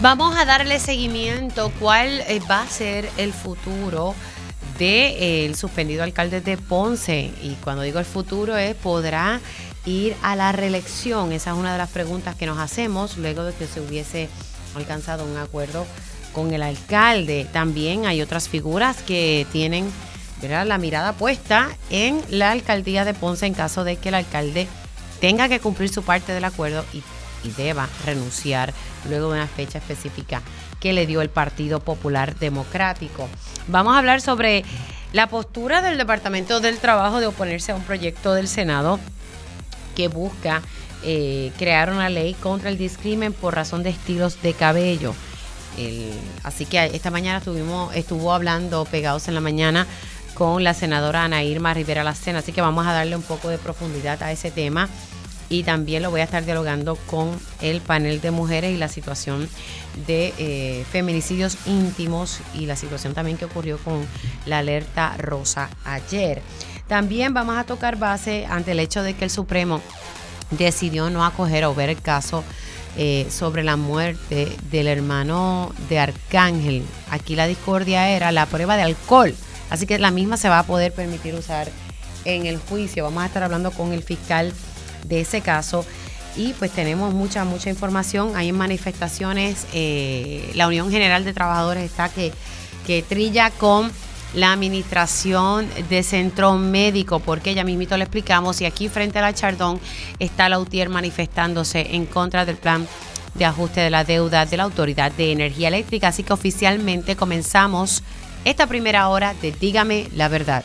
Vamos a darle seguimiento cuál eh, va a ser el futuro del eh, suspendido alcalde de Ponce. Y cuando digo el futuro es, ¿podrá ir a la reelección? Esa es una de las preguntas que nos hacemos luego de que se hubiese alcanzado un acuerdo con el alcalde. También hay otras figuras que tienen la mirada puesta en la alcaldía de Ponce en caso de que el alcalde tenga que cumplir su parte del acuerdo y, deba renunciar luego de una fecha específica que le dio el Partido Popular Democrático. Vamos a hablar sobre la postura del Departamento del Trabajo de oponerse a un proyecto del Senado que busca eh, crear una ley contra el discrimen por razón de estilos de cabello. así que esta mañana estuvimos, estuvo hablando pegados en la mañana con la senadora Ana Irma Rivera Lacena, así que vamos a darle un poco de profundidad a ese tema y también lo voy a estar dialogando con el panel de mujeres y la situación de eh, feminicidios íntimos y la situación también que ocurrió con la alerta rosa ayer. También vamos a tocar base ante el hecho de que el Supremo decidió no acoger o ver el caso eh, sobre la muerte del hermano de Arcángel. Aquí la discordia era la prueba de alcohol Así que la misma se va a poder permitir usar en el juicio. Vamos a estar hablando con el fiscal de ese caso. Y pues tenemos mucha, mucha información. Hay manifestaciones. Eh, la Unión General de Trabajadores está que, que trilla con la administración de centro médico, porque ya mismito le explicamos, y aquí frente a la Chardón está la UTIER manifestándose en contra del plan de ajuste de la deuda de la Autoridad de Energía Eléctrica. Así que oficialmente comenzamos esta primera hora de Dígame la verdad.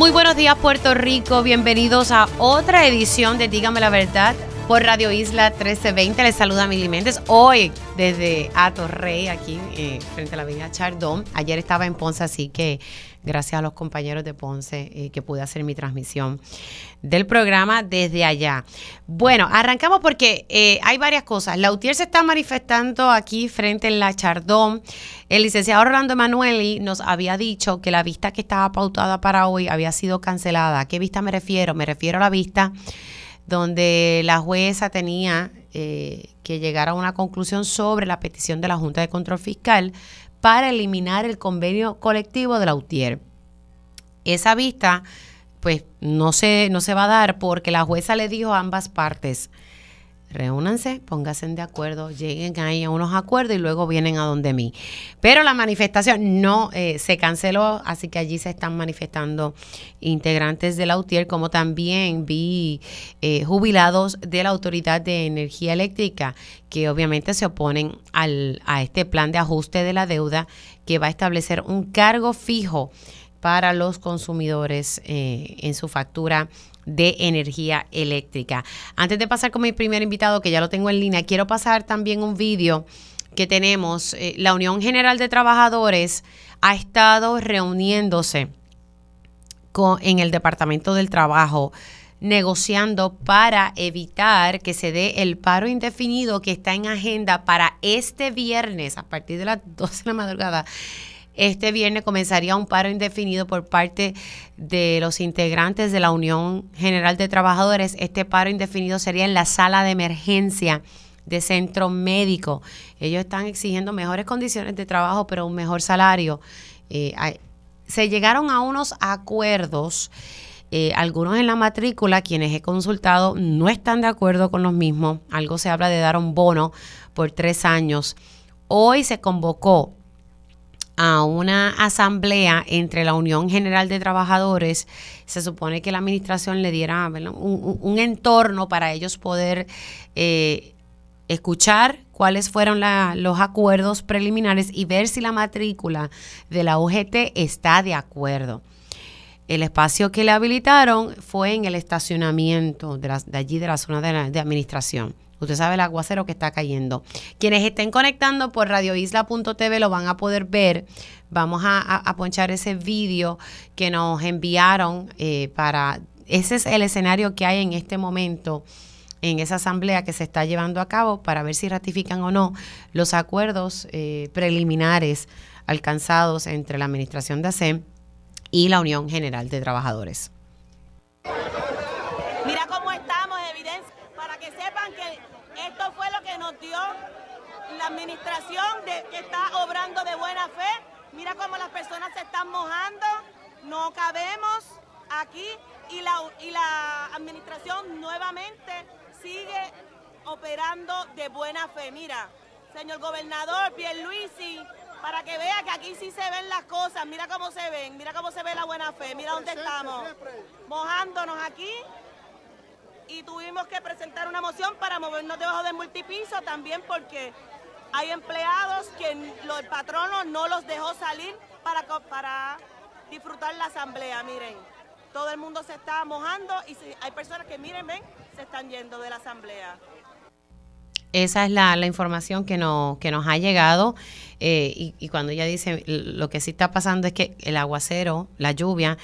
Muy buenos días Puerto Rico, bienvenidos a otra edición de Dígame la Verdad por Radio Isla 1320. Les saluda Mili Méndez hoy desde Atorrey, aquí eh, frente a la avenida Chardón. Ayer estaba en Ponce, así que gracias a los compañeros de Ponce eh, que pude hacer mi transmisión del programa desde allá. Bueno, arrancamos porque eh, hay varias cosas. La UTIER se está manifestando aquí frente en la Chardón. El licenciado Orlando Emanueli nos había dicho que la vista que estaba pautada para hoy había sido cancelada. ¿A qué vista me refiero? Me refiero a la vista donde la jueza tenía eh, que llegar a una conclusión sobre la petición de la Junta de Control Fiscal para eliminar el convenio colectivo de la UTIER. Esa vista, pues, no se, no se va a dar porque la jueza le dijo a ambas partes, reúnanse, pónganse de acuerdo, lleguen ahí a unos acuerdos y luego vienen a donde mí. Pero la manifestación no eh, se canceló, así que allí se están manifestando integrantes de la UTIER, como también vi eh, jubilados de la Autoridad de Energía Eléctrica, que obviamente se oponen al, a este plan de ajuste de la deuda que va a establecer un cargo fijo para los consumidores eh, en su factura de energía eléctrica. Antes de pasar con mi primer invitado, que ya lo tengo en línea, quiero pasar también un vídeo que tenemos. Eh, la Unión General de Trabajadores ha estado reuniéndose con, en el Departamento del Trabajo negociando para evitar que se dé el paro indefinido que está en agenda para este viernes a partir de las 12 de la madrugada este viernes comenzaría un paro indefinido por parte de los integrantes de la Unión General de Trabajadores. Este paro indefinido sería en la sala de emergencia de centro médico. Ellos están exigiendo mejores condiciones de trabajo, pero un mejor salario. Eh, se llegaron a unos acuerdos. Eh, algunos en la matrícula, quienes he consultado, no están de acuerdo con los mismos. Algo se habla de dar un bono por tres años. Hoy se convocó a una asamblea entre la Unión General de Trabajadores, se supone que la administración le diera un, entorno para ellos poder eh, escuchar cuáles fueron los acuerdos preliminares y ver si la matrícula de la UGT está de acuerdo. El espacio que le habilitaron fue en el estacionamiento de, allí de la zona de, de administración. Usted sabe el aguacero que está cayendo. Quienes estén conectando por radioisla.tv lo van a poder ver. Vamos a, ponchar ese vídeo que nos enviaron eh, para... Ese es el escenario que hay en este momento en esa asamblea que se está llevando a cabo para ver si ratifican o no los acuerdos eh, preliminares alcanzados entre la Administración de ASEM y la Unión General de Trabajadores. Mira cómo estamos, evidencia, para que sepan que esto fue lo que nos dio la administración de, que está obrando de buena fe. Mira cómo las personas se están mojando, no cabemos aquí y la, y la administración nuevamente sigue operando de buena fe. Mira, señor gobernador Pierluisi, para que vea que aquí sí se ven las cosas, mira cómo se ven, mira cómo se ve la buena fe, mira dónde estamos, mojándonos aquí. Y tuvimos que presentar una moción para movernos debajo del multipiso también porque hay empleados que el patrono no los dejó salir para, para disfrutar la asamblea, miren. Todo el mundo se está mojando y hay personas que, miren, ven, se están yendo de la asamblea. Esa es la, información que, no, que nos ha llegado eh, y, cuando ella dice lo que sí está pasando es que el aguacero, la lluvia,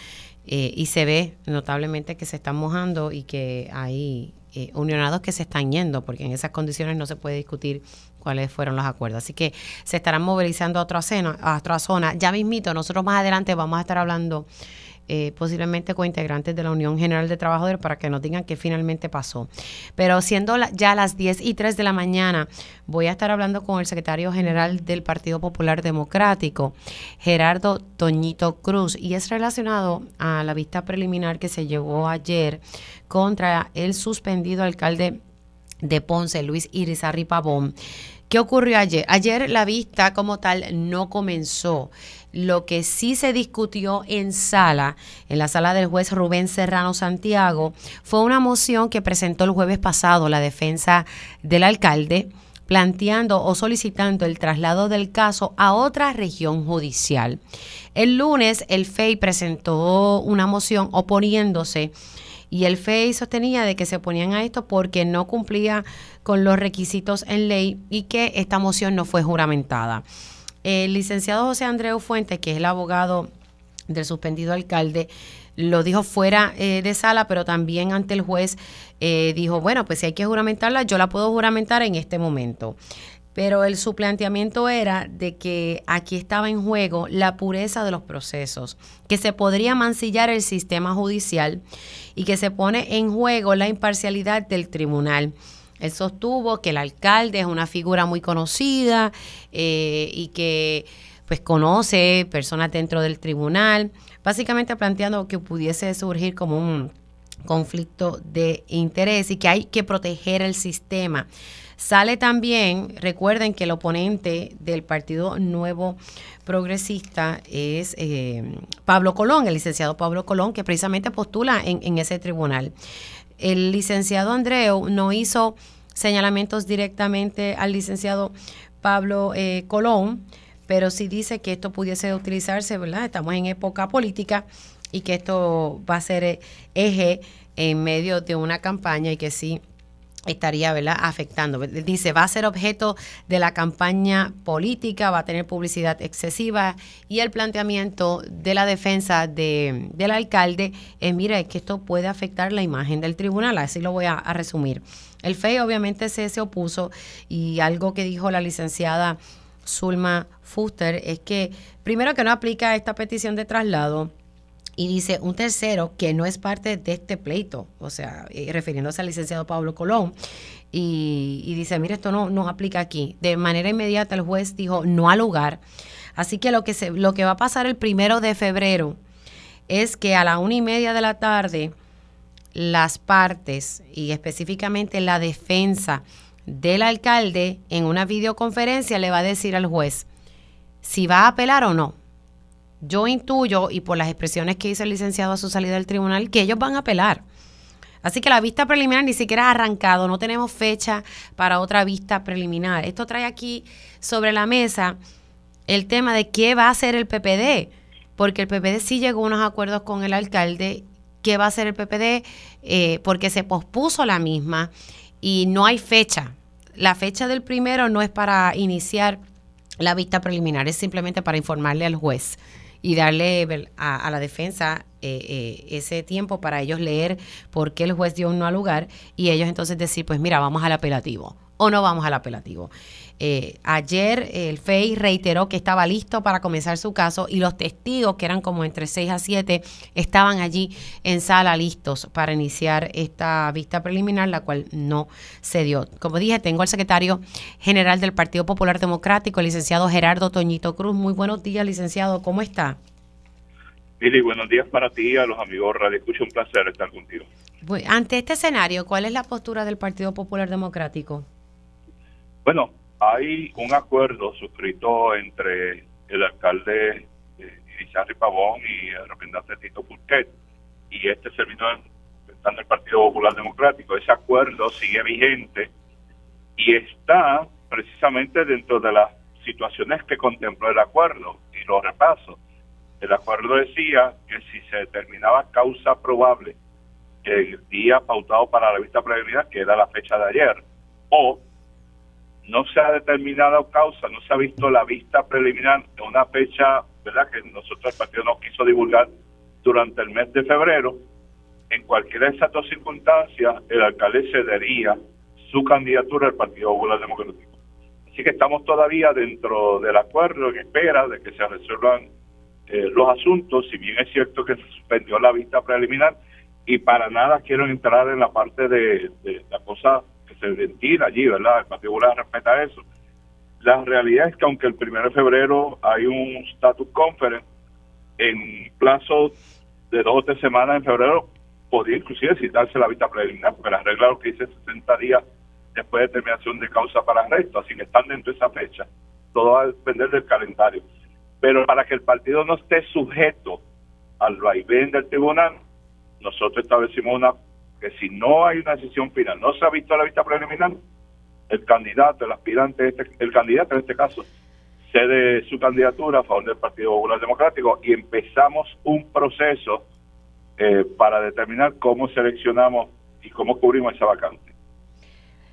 eh, y se ve notablemente que se están mojando y que hay eh, unionados que se están yendo, porque en esas condiciones no se puede discutir cuáles fueron los acuerdos. Así que se estarán movilizando a otra, zona, a otra zona. Ya mismito, nosotros más adelante vamos a estar hablando eh, posiblemente cointegrantes de la Unión General de Trabajadores para que nos digan qué finalmente pasó. Pero siendo ya las 10 y 3 de la mañana, voy a estar hablando con el secretario general del Partido Popular Democrático, Gerardo Toñito Cruz, y es relacionado a la vista preliminar que se llevó ayer contra el suspendido alcalde de Ponce, Luis Irizarri Pavón. ¿Qué ocurrió ayer? Ayer la vista como tal no comenzó. Lo que sí se discutió en sala, en la sala del juez Rubén Serrano Santiago, fue una moción que presentó el jueves pasado la defensa del alcalde planteando o solicitando el traslado del caso a otra región judicial. El lunes el FEI presentó una moción oponiéndose y el FEI sostenía de que se ponían a esto porque no cumplía con los requisitos en ley y que esta moción no fue juramentada. El licenciado José Andreu Fuentes, que es el abogado del suspendido alcalde, lo dijo fuera eh, de sala, pero también ante el juez eh, dijo, bueno, pues si hay que juramentarla, yo la puedo juramentar en este momento. Pero el, su planteamiento era de que aquí estaba en juego la pureza de los procesos, que se podría mancillar el sistema judicial y que se pone en juego la imparcialidad del tribunal. Él sostuvo que el alcalde es una figura muy conocida eh, y que pues conoce personas dentro del tribunal, básicamente planteando que pudiese surgir como un conflicto de interés y que hay que proteger el sistema. Sale también, recuerden que el oponente del Partido Nuevo Progresista es eh, Pablo Colón, el licenciado Pablo Colón, que precisamente postula en, en ese tribunal el licenciado Andreu no hizo señalamientos directamente al licenciado Pablo eh, Colón, pero sí dice que esto pudiese utilizarse, ¿verdad? Estamos en época política y que esto va a ser eh, eje en medio de una campaña y que sí estaría ¿verdad? afectando. Dice, va a ser objeto de la campaña política, va a tener publicidad excesiva y el planteamiento de la defensa de, del alcalde es, mira, es que esto puede afectar la imagen del tribunal, así lo voy a, resumir. El FEI obviamente se, se opuso y algo que dijo la licenciada Zulma Fuster es que primero que no aplica esta petición de traslado, y dice un tercero que no es parte de este pleito, o sea, eh, refiriéndose al licenciado Pablo Colón, y, dice, mire, esto no, no aplica aquí. De manera inmediata el juez dijo no al lugar. Así que lo que, se, lo que va a pasar el primero de febrero es que a la una y media de la tarde las partes y específicamente la defensa del alcalde en una videoconferencia le va a decir al juez si va a apelar o no yo intuyo, y por las expresiones que hizo el licenciado a su salida del tribunal, que ellos van a apelar. Así que la vista preliminar ni siquiera ha arrancado, no tenemos fecha para otra vista preliminar. Esto trae aquí sobre la mesa el tema de qué va a hacer el PPD, porque el PPD sí llegó a unos acuerdos con el alcalde, qué va a hacer el PPD, eh, porque se pospuso la misma y no hay fecha. La fecha del primero no es para iniciar la vista preliminar, es simplemente para informarle al juez y darle a, la defensa eh, eh, ese tiempo para ellos leer por qué el juez dio un no al lugar y ellos entonces decir, pues mira, vamos al apelativo o no vamos al apelativo. Eh, ayer el FEI reiteró que estaba listo para comenzar su caso y los testigos, que eran como entre 6 a 7, estaban allí en sala listos para iniciar esta vista preliminar, la cual no se dio. Como dije, tengo al secretario general del Partido Popular Democrático, el licenciado Gerardo Toñito Cruz. Muy buenos días, licenciado. ¿Cómo está? Mili, buenos días para ti y a los amigos Radio Escucha. Un placer estar contigo. Ante este escenario, ¿cuál es la postura del Partido Popular Democrático? Bueno, hay un acuerdo suscrito entre el alcalde eh, Pavón y el representante Tito Purquet y este servidor en el Partido Popular Democrático. Ese acuerdo sigue vigente y está precisamente dentro de las situaciones que contempló el acuerdo y lo repaso. El acuerdo decía que si se determinaba causa probable el día pautado para la vista preliminar, que era la fecha de ayer, o no se ha determinado causa, no se ha visto la vista preliminar de una fecha, ¿verdad?, que nosotros el partido no quiso divulgar durante el mes de febrero. En cualquiera de esas dos circunstancias, el alcalde cedería su candidatura al Partido Popular Democrático. Así que estamos todavía dentro del acuerdo en espera de que se resuelvan eh, los asuntos, si bien es cierto que se suspendió la vista preliminar, y para nada quiero entrar en la parte de, de la cosa se ventila allí, ¿verdad? El Partido Popular respeta eso. La realidad es que aunque el 1 de febrero hay un status conference, en plazo de dos o tres semanas en febrero podría inclusive citarse la vista preliminar, porque la regla lo que dice 60 días después de terminación de causa para arresto, así que están dentro de esa fecha. Todo va a depender del calendario. Pero para que el partido no esté sujeto al vaivén del tribunal, nosotros establecimos una que si no hay una decisión final, no se ha visto la vista preliminar, el candidato, el aspirante, este, el candidato en este caso, cede su candidatura a favor del Partido Popular Democrático y empezamos un proceso eh, para determinar cómo seleccionamos y cómo cubrimos esa vacante.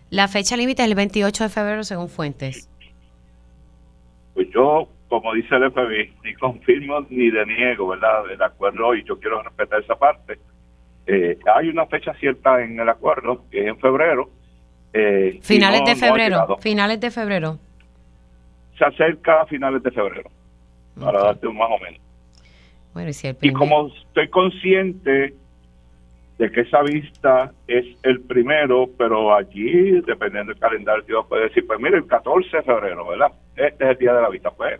La fecha límite es el 28 de febrero según fuentes. Pues yo, como dice el FBI, ni confirmo ni deniego, ¿verdad? El acuerdo y yo quiero respetar esa parte eh, hay una fecha cierta en el acuerdo, que es en febrero. Eh, finales de febrero. finales de febrero. Se acerca a finales de febrero, para darte un más o menos. Bueno, y, como estoy consciente de que esa vista es el primero, pero allí, dependiendo del calendario, Dios puede decir, pues mire, el 14 de febrero, ¿verdad? Este es el día de la vista. Pues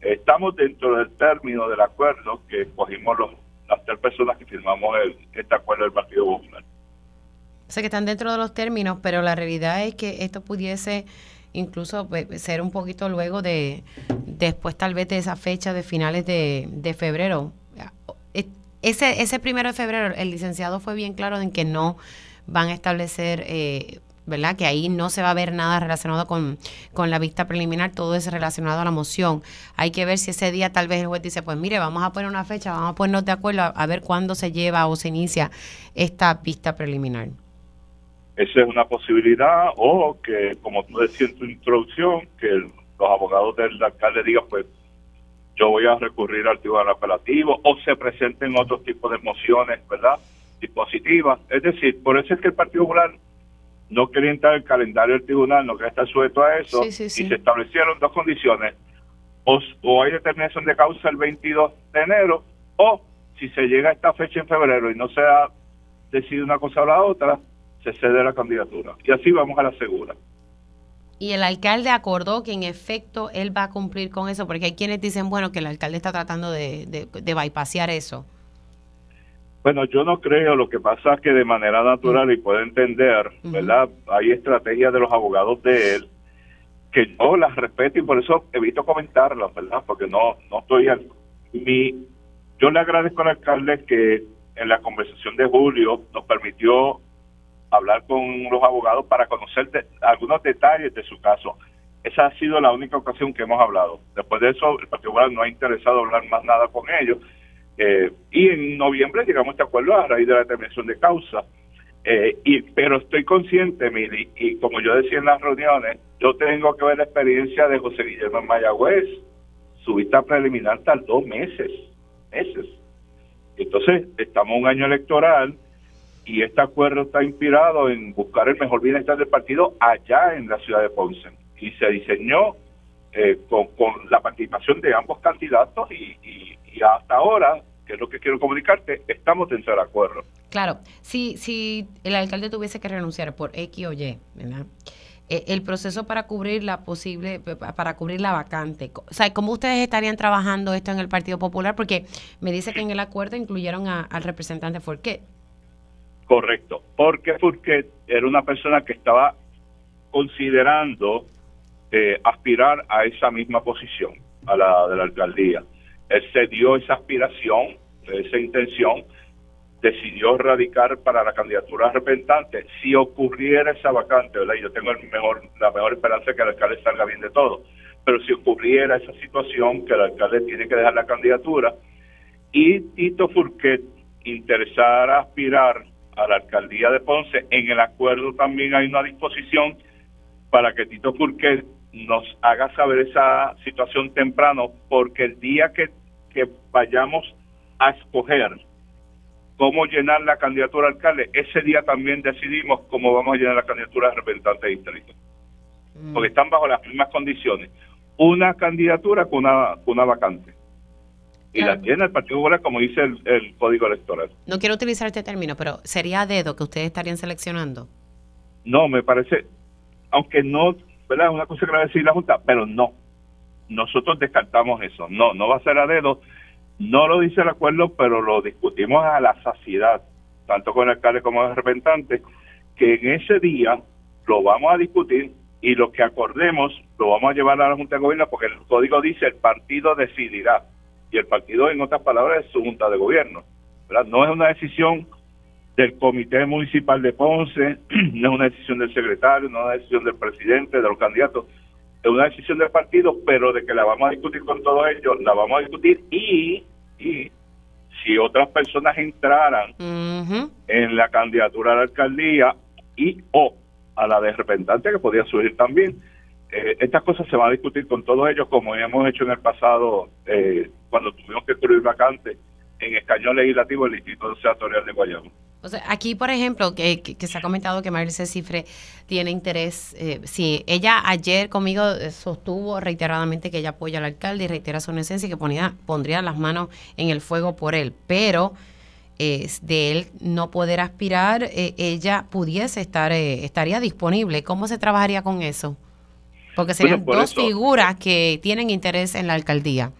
estamos dentro del término del acuerdo que escogimos los las tres personas que firmamos el, este acuerdo del Partido Popular. Sé que están dentro de los términos, pero la realidad es que esto pudiese incluso pues, ser un poquito luego de, después tal vez de esa fecha de finales de, de febrero. Ese, ese primero de febrero, el licenciado fue bien claro en que no van a establecer eh, ¿verdad? Que ahí no se va a ver nada relacionado con, la vista preliminar, todo es relacionado a la moción. Hay que ver si ese día tal vez el juez dice, pues mire, vamos a poner una fecha, vamos a ponernos de acuerdo a, ver cuándo se lleva o se inicia esta vista preliminar. Esa es una posibilidad, o que, como tú decías en tu introducción, que los abogados del alcalde digan, pues yo voy a recurrir al tribunal apelativo, o se presenten otros tipos de mociones, ¿verdad? Dispositivas. Es decir, por eso es que el Partido Popular no quería entrar el calendario del tribunal, no quería estar sujeto a eso, y se establecieron dos condiciones, o, hay determinación de causa el 22 de enero, o si se llega a esta fecha en febrero y no se ha decidido una cosa o la otra, se cede la candidatura. Y así vamos a la segura. Y el alcalde acordó que en efecto él va a cumplir con eso, porque hay quienes dicen, bueno, que el alcalde está tratando de, de, de bypassear eso. Bueno, yo no creo, lo que pasa es que de manera natural, y puedo entender, ¿verdad? Hay estrategias de los abogados de él que yo las respeto y por eso evito comentarlas, ¿verdad? Porque no, no estoy al... Mi, yo le agradezco al alcalde que en la conversación de julio nos permitió hablar con los abogados para conocer algunos detalles de su caso. Esa ha sido la única ocasión que hemos hablado. Después de eso, el Partido Popular no ha interesado hablar más nada con ellos eh, y en noviembre llegamos a este acuerdo a raíz de la determinación de causa. Eh, y, pero estoy consciente, Mili, y como yo decía en las reuniones, yo tengo que ver la experiencia de José Guillermo Mayagüez. Su vista preliminar tardó meses, meses. Entonces, estamos en un año electoral y este acuerdo está inspirado en buscar el mejor bienestar del partido allá en la ciudad de Ponce. Y se diseñó eh, con, la participación de ambos candidatos y, hasta ahora, que es lo que quiero comunicarte, estamos dentro del acuerdo. Claro, si, si el alcalde tuviese que renunciar por X o Y, ¿verdad? Eh, el proceso para cubrir la posible, para cubrir la vacante. O sea, ¿cómo ustedes estarían trabajando esto en el Partido Popular? Porque me dice que en el acuerdo incluyeron al representante Forquet. Correcto, porque Forquet era una persona que estaba considerando eh, aspirar a esa misma posición, a la de la alcaldía. Él se dio esa aspiración, esa intención, decidió radicar para la candidatura representante si ocurriera esa vacante. Yo tengo la mejor esperanza de que el alcalde salga bien de todo, pero si ocurriera esa situación que el alcalde tiene que dejar la candidatura y Tito Furquet interesara aspirar a la alcaldía de Ponce, en el acuerdo también hay una disposición para que Tito Furquet nos haga saber esa situación temprano, porque el día que, que vayamos a escoger cómo llenar la candidatura alcalde, ese día también decidimos cómo vamos a llenar la candidatura de representante de distrito. Mm. Porque están bajo las mismas condiciones. Una candidatura con una, una vacante. Y la tiene el Partido Popular, como dice el, Código Electoral. No quiero utilizar este término, pero ¿sería a dedo que ustedes estarían seleccionando? No, me parece, aunque no, ¿verdad? Una cosa que va a decir la Junta, pero no. Nosotros descartamos eso. No, no va a ser a dedo no lo dice el acuerdo, pero lo discutimos a la saciedad, tanto con el alcalde como el representante, que en ese día lo vamos a discutir y lo que acordemos lo vamos a llevar a la Junta de Gobierno porque el código dice el partido decidirá y el partido en otras palabras es su Junta de Gobierno. No es una decisión del Comité Municipal de Ponce, no es una decisión del secretario, no es una decisión del presidente, de los candidatos, es una decisión del partido, pero de que la vamos a discutir con todos ellos, la vamos a discutir y, y si otras personas entraran en la candidatura a la alcaldía y o a la de representante que podía surgir también, eh, estas cosas se van a discutir con todos ellos como hemos hecho en el pasado eh, cuando tuvimos que construir vacantes en escañón legislativo del Instituto Senatorial de Guayama. O sea, aquí, por ejemplo, que, se ha comentado que Marisa Cifre tiene interés, eh, sí, ella ayer conmigo eh, sostuvo reiteradamente que ella apoya al alcalde y reitera su esencia y que ponía, pondría las manos en el fuego por él, pero de él no poder aspirar, eh, ella pudiese estar, estaría disponible. ¿Cómo se trabajaría con eso? Porque serían dos figuras que tienen interés en la alcaldía.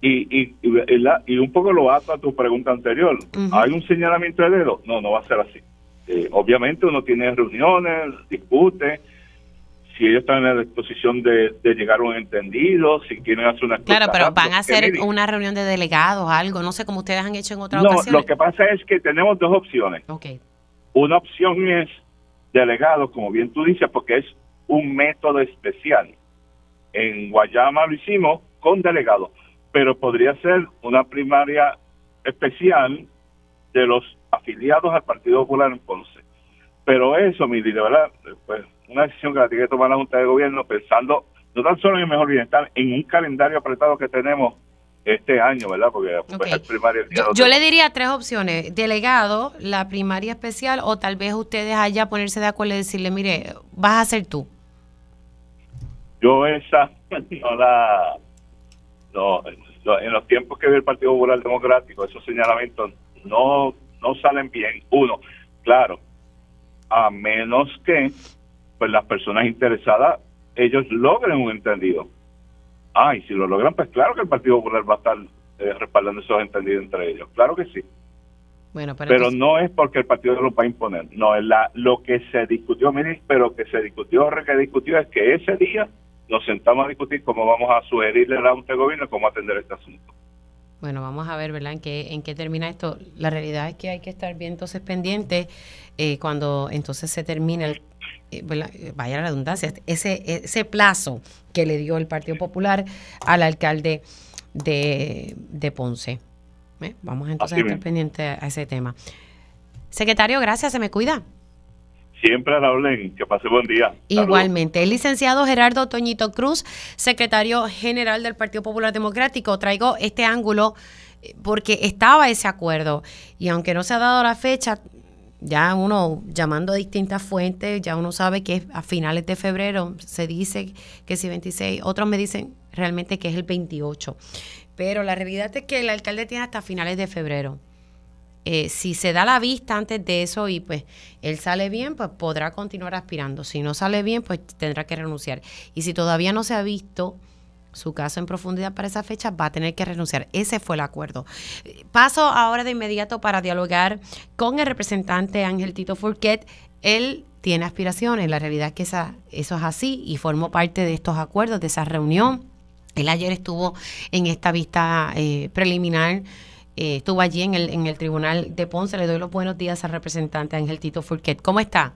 Y, y, y, un poco lo ato a tu pregunta anterior. ¿Hay un señalamiento de dedo? No, no va a ser así. Eh, obviamente uno tiene reuniones, discute, si ellos están en la disposición de, llegar a un entendido, si quieren hacer una... Claro, pero van a hacer una reunión de delegados, algo, no sé, como ustedes han hecho en otras no, ocasiones. lo que pasa es que tenemos dos opciones. Okay. Una opción es delegado, como bien tú dices, porque es un método especial. En Guayama lo hicimos con delegados pero podría ser una primaria especial de los afiliados al Partido Popular en Ponce. Pero eso, mi de verdad, pues una decisión que la tiene que tomar la Junta de Gobierno pensando no tan solo en el mejor bienestar, en un calendario apretado que tenemos este año, ¿verdad? Porque pues, es primaria. Yo, le diría tres opciones: delegado, la primaria especial, o tal vez ustedes allá ponerse de acuerdo y decirle, mire, vas a ser tú. Yo esa no la no, en los tiempos que ve el Partido Popular Democrático, esos señalamientos no, no salen bien. Uno, claro, a menos que pues las personas interesadas, ellos logren un entendido. Ah, y si lo logran, pues claro que el Partido Popular va a estar eh, respaldando esos entendidos entre ellos. Claro que sí. Bueno, pero, no es porque el partido lo va a imponer, no, es la, lo que se discutió, mire, pero que se discutió, que discutió es que ese día nos sentamos a discutir cómo vamos a sugerirle a de Gobierno cómo atender este asunto. Bueno, vamos a ver, ¿verdad?, en qué, en qué termina esto. La realidad es que hay que estar bien entonces pendiente eh, cuando entonces se termine el, eh, vaya la redundancia, ese, ese plazo que le dio el Partido Popular al alcalde de, de Ponce. ¿Eh? Vamos entonces a estar pendientes a ese tema. Secretario, gracias, se me cuida. Siempre a la orden. Que pase buen día. Igualmente. El licenciado Gerardo Toñito Cruz, secretario general del Partido Popular Democrático. Traigo este ángulo eh, porque estaba ese acuerdo y aunque no se ha dado la fecha, ya uno llamando a distintas fuentes, ya uno sabe que es a finales de febrero, se dice que es 26, otros me dicen realmente que es el 28. Pero la realidad es que el alcalde tiene hasta finales de febrero. Eh, si se da la vista antes de eso y pues él sale bien, pues podrá continuar aspirando. Si no sale bien, pues tendrá que renunciar. Y si todavía no se ha visto su caso en profundidad para esa fecha, va a tener que renunciar. Ese fue el acuerdo. Paso ahora de inmediato para dialogar con el representante Ángel Tito Fourquet. Él tiene aspiraciones, la realidad es que esa, eso es así y formó parte de estos acuerdos, de esa reunión. Él ayer estuvo en esta vista eh, preliminar eh, estuvo allí en el, en el Tribunal de Ponce. Le doy los buenos días al representante Ángel Tito Furquet. ¿Cómo está?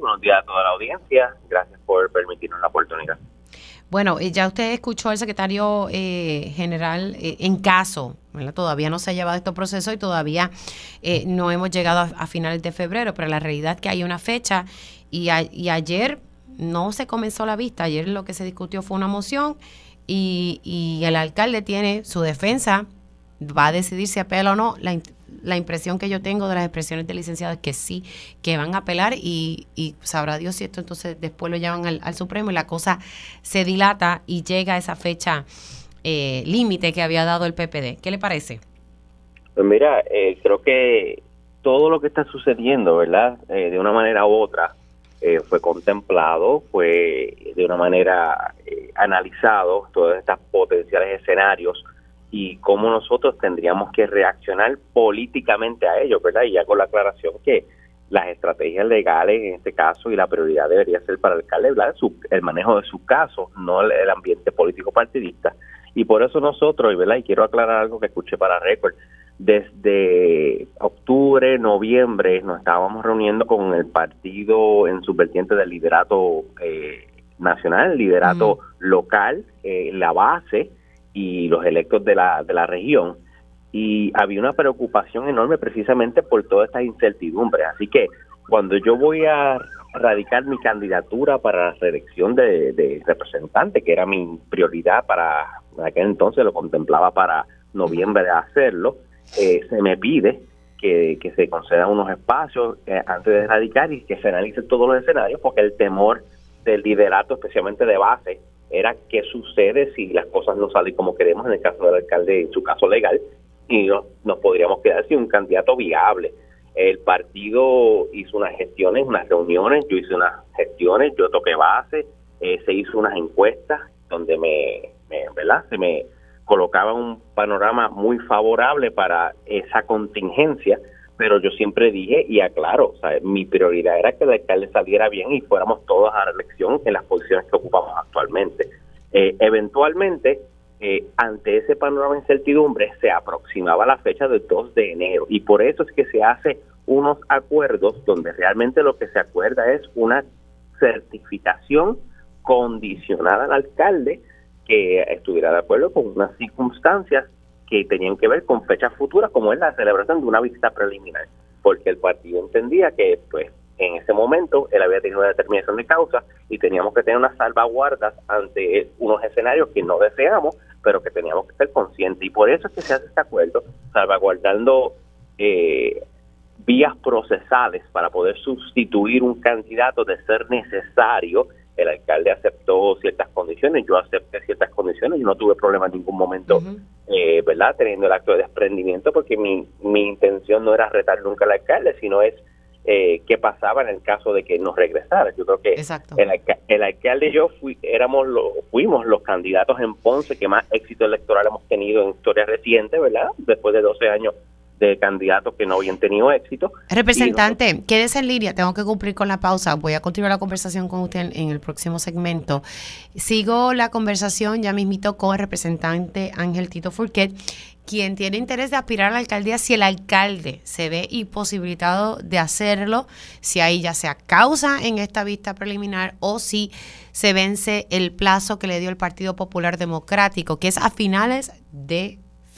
Buenos días, a toda la audiencia. Gracias por permitirnos la oportunidad. Bueno, eh, ya usted escuchó al secretario eh, general en caso, todavía no se ha llevado este proceso y todavía no hemos llegado a, finales de febrero, pero la realidad es que hay una fecha y, y ayer no se comenzó la vista, ayer lo que se discutió fue una moción y, y el alcalde tiene su defensa va a decidir si apela o no. La, la, impresión que yo tengo de las expresiones del licenciado es que sí, que van a apelar y, y sabrá Dios si esto entonces después lo llevan al, Supremo y la cosa se dilata y llega a esa fecha eh, límite que había dado el PPD. ¿Qué le parece? Pues mira, eh, creo que todo lo que está sucediendo, ¿verdad? Eh, de una manera u otra, fue contemplado, fue de una manera analizado, todos estos potenciales escenarios y cómo nosotros tendríamos que reaccionar políticamente a ello, ¿verdad? Y hago la aclaración que las estrategias legales en este caso y la prioridad debería ser para el alcalde el manejo de su caso, no el, ambiente político partidista. Y por eso nosotros, ¿verdad? Y quiero aclarar algo que escuché para récord, desde octubre, noviembre nos estábamos reuniendo con el partido en su vertiente del liderato eh, nacional, liderato local, eh, la base, y los electos de la, de la región y había una preocupación enorme precisamente por toda esta incertidumbre. Así que cuando yo voy a radicar mi candidatura para la reelección de, representante, que era mi prioridad para aquel entonces, lo contemplaba para noviembre de hacerlo, eh, se me pide que, que se concedan unos espacios eh, antes de radicar y que se analicen todos los escenarios, porque el temor del liderato, especialmente de base, era qué sucede si las cosas no salen como queremos en el caso del alcalde, en su caso legal, y no, nos podríamos quedar sin un candidato viable. El partido hizo unas gestiones, unas reuniones, yo hice unas gestiones, yo toqué base, eh, se hizo unas encuestas donde me, me, ¿verdad? se me colocaba un panorama muy favorable para esa contingencia pero yo siempre dije y aclaro, mi prioridad era que el alcalde saliera bien y fuéramos todos a la elección en las posiciones que ocupamos actualmente. Eh, eventualmente, eh, ante ese panorama de incertidumbre, se aproximaba la fecha del 2 de enero y por eso es que se hace unos acuerdos donde realmente lo que se acuerda es una certificación condicionada al alcalde que estuviera de acuerdo con unas circunstancias que tenían que ver con fechas futuras, como es la celebración de una visita preliminar, porque el partido entendía que, pues, en ese momento él había tenido una determinación de causa y teníamos que tener unas salvaguardas ante unos escenarios que no deseamos, pero que teníamos que ser conscientes. Y por eso es que se hace este acuerdo, salvaguardando eh, vías procesales para poder sustituir un candidato de ser necesario el alcalde aceptó ciertas condiciones, yo acepté ciertas condiciones y no tuve problema en ningún momento, eh, ¿verdad? Teniendo el acto de desprendimiento, porque mi, mi intención no era retar nunca al alcalde, sino es eh, qué pasaba en el caso de que nos regresara. Yo creo que el, el, alcalde y yo fui, éramos fuimos los candidatos en Ponce que más éxito electoral hemos tenido en historia reciente, ¿verdad? Después de 12 años de candidatos que no habían tenido éxito. Representante, quédese en línea, tengo que cumplir con la pausa. Voy a continuar la conversación con usted en el próximo segmento. Sigo la conversación ya mismito con el representante Ángel Tito Furquet, quien tiene interés de aspirar a la alcaldía si el alcalde se ve imposibilitado de hacerlo, si ahí ya sea causa en esta vista preliminar o si se vence el plazo que le dio el Partido Popular Democrático, que es a finales de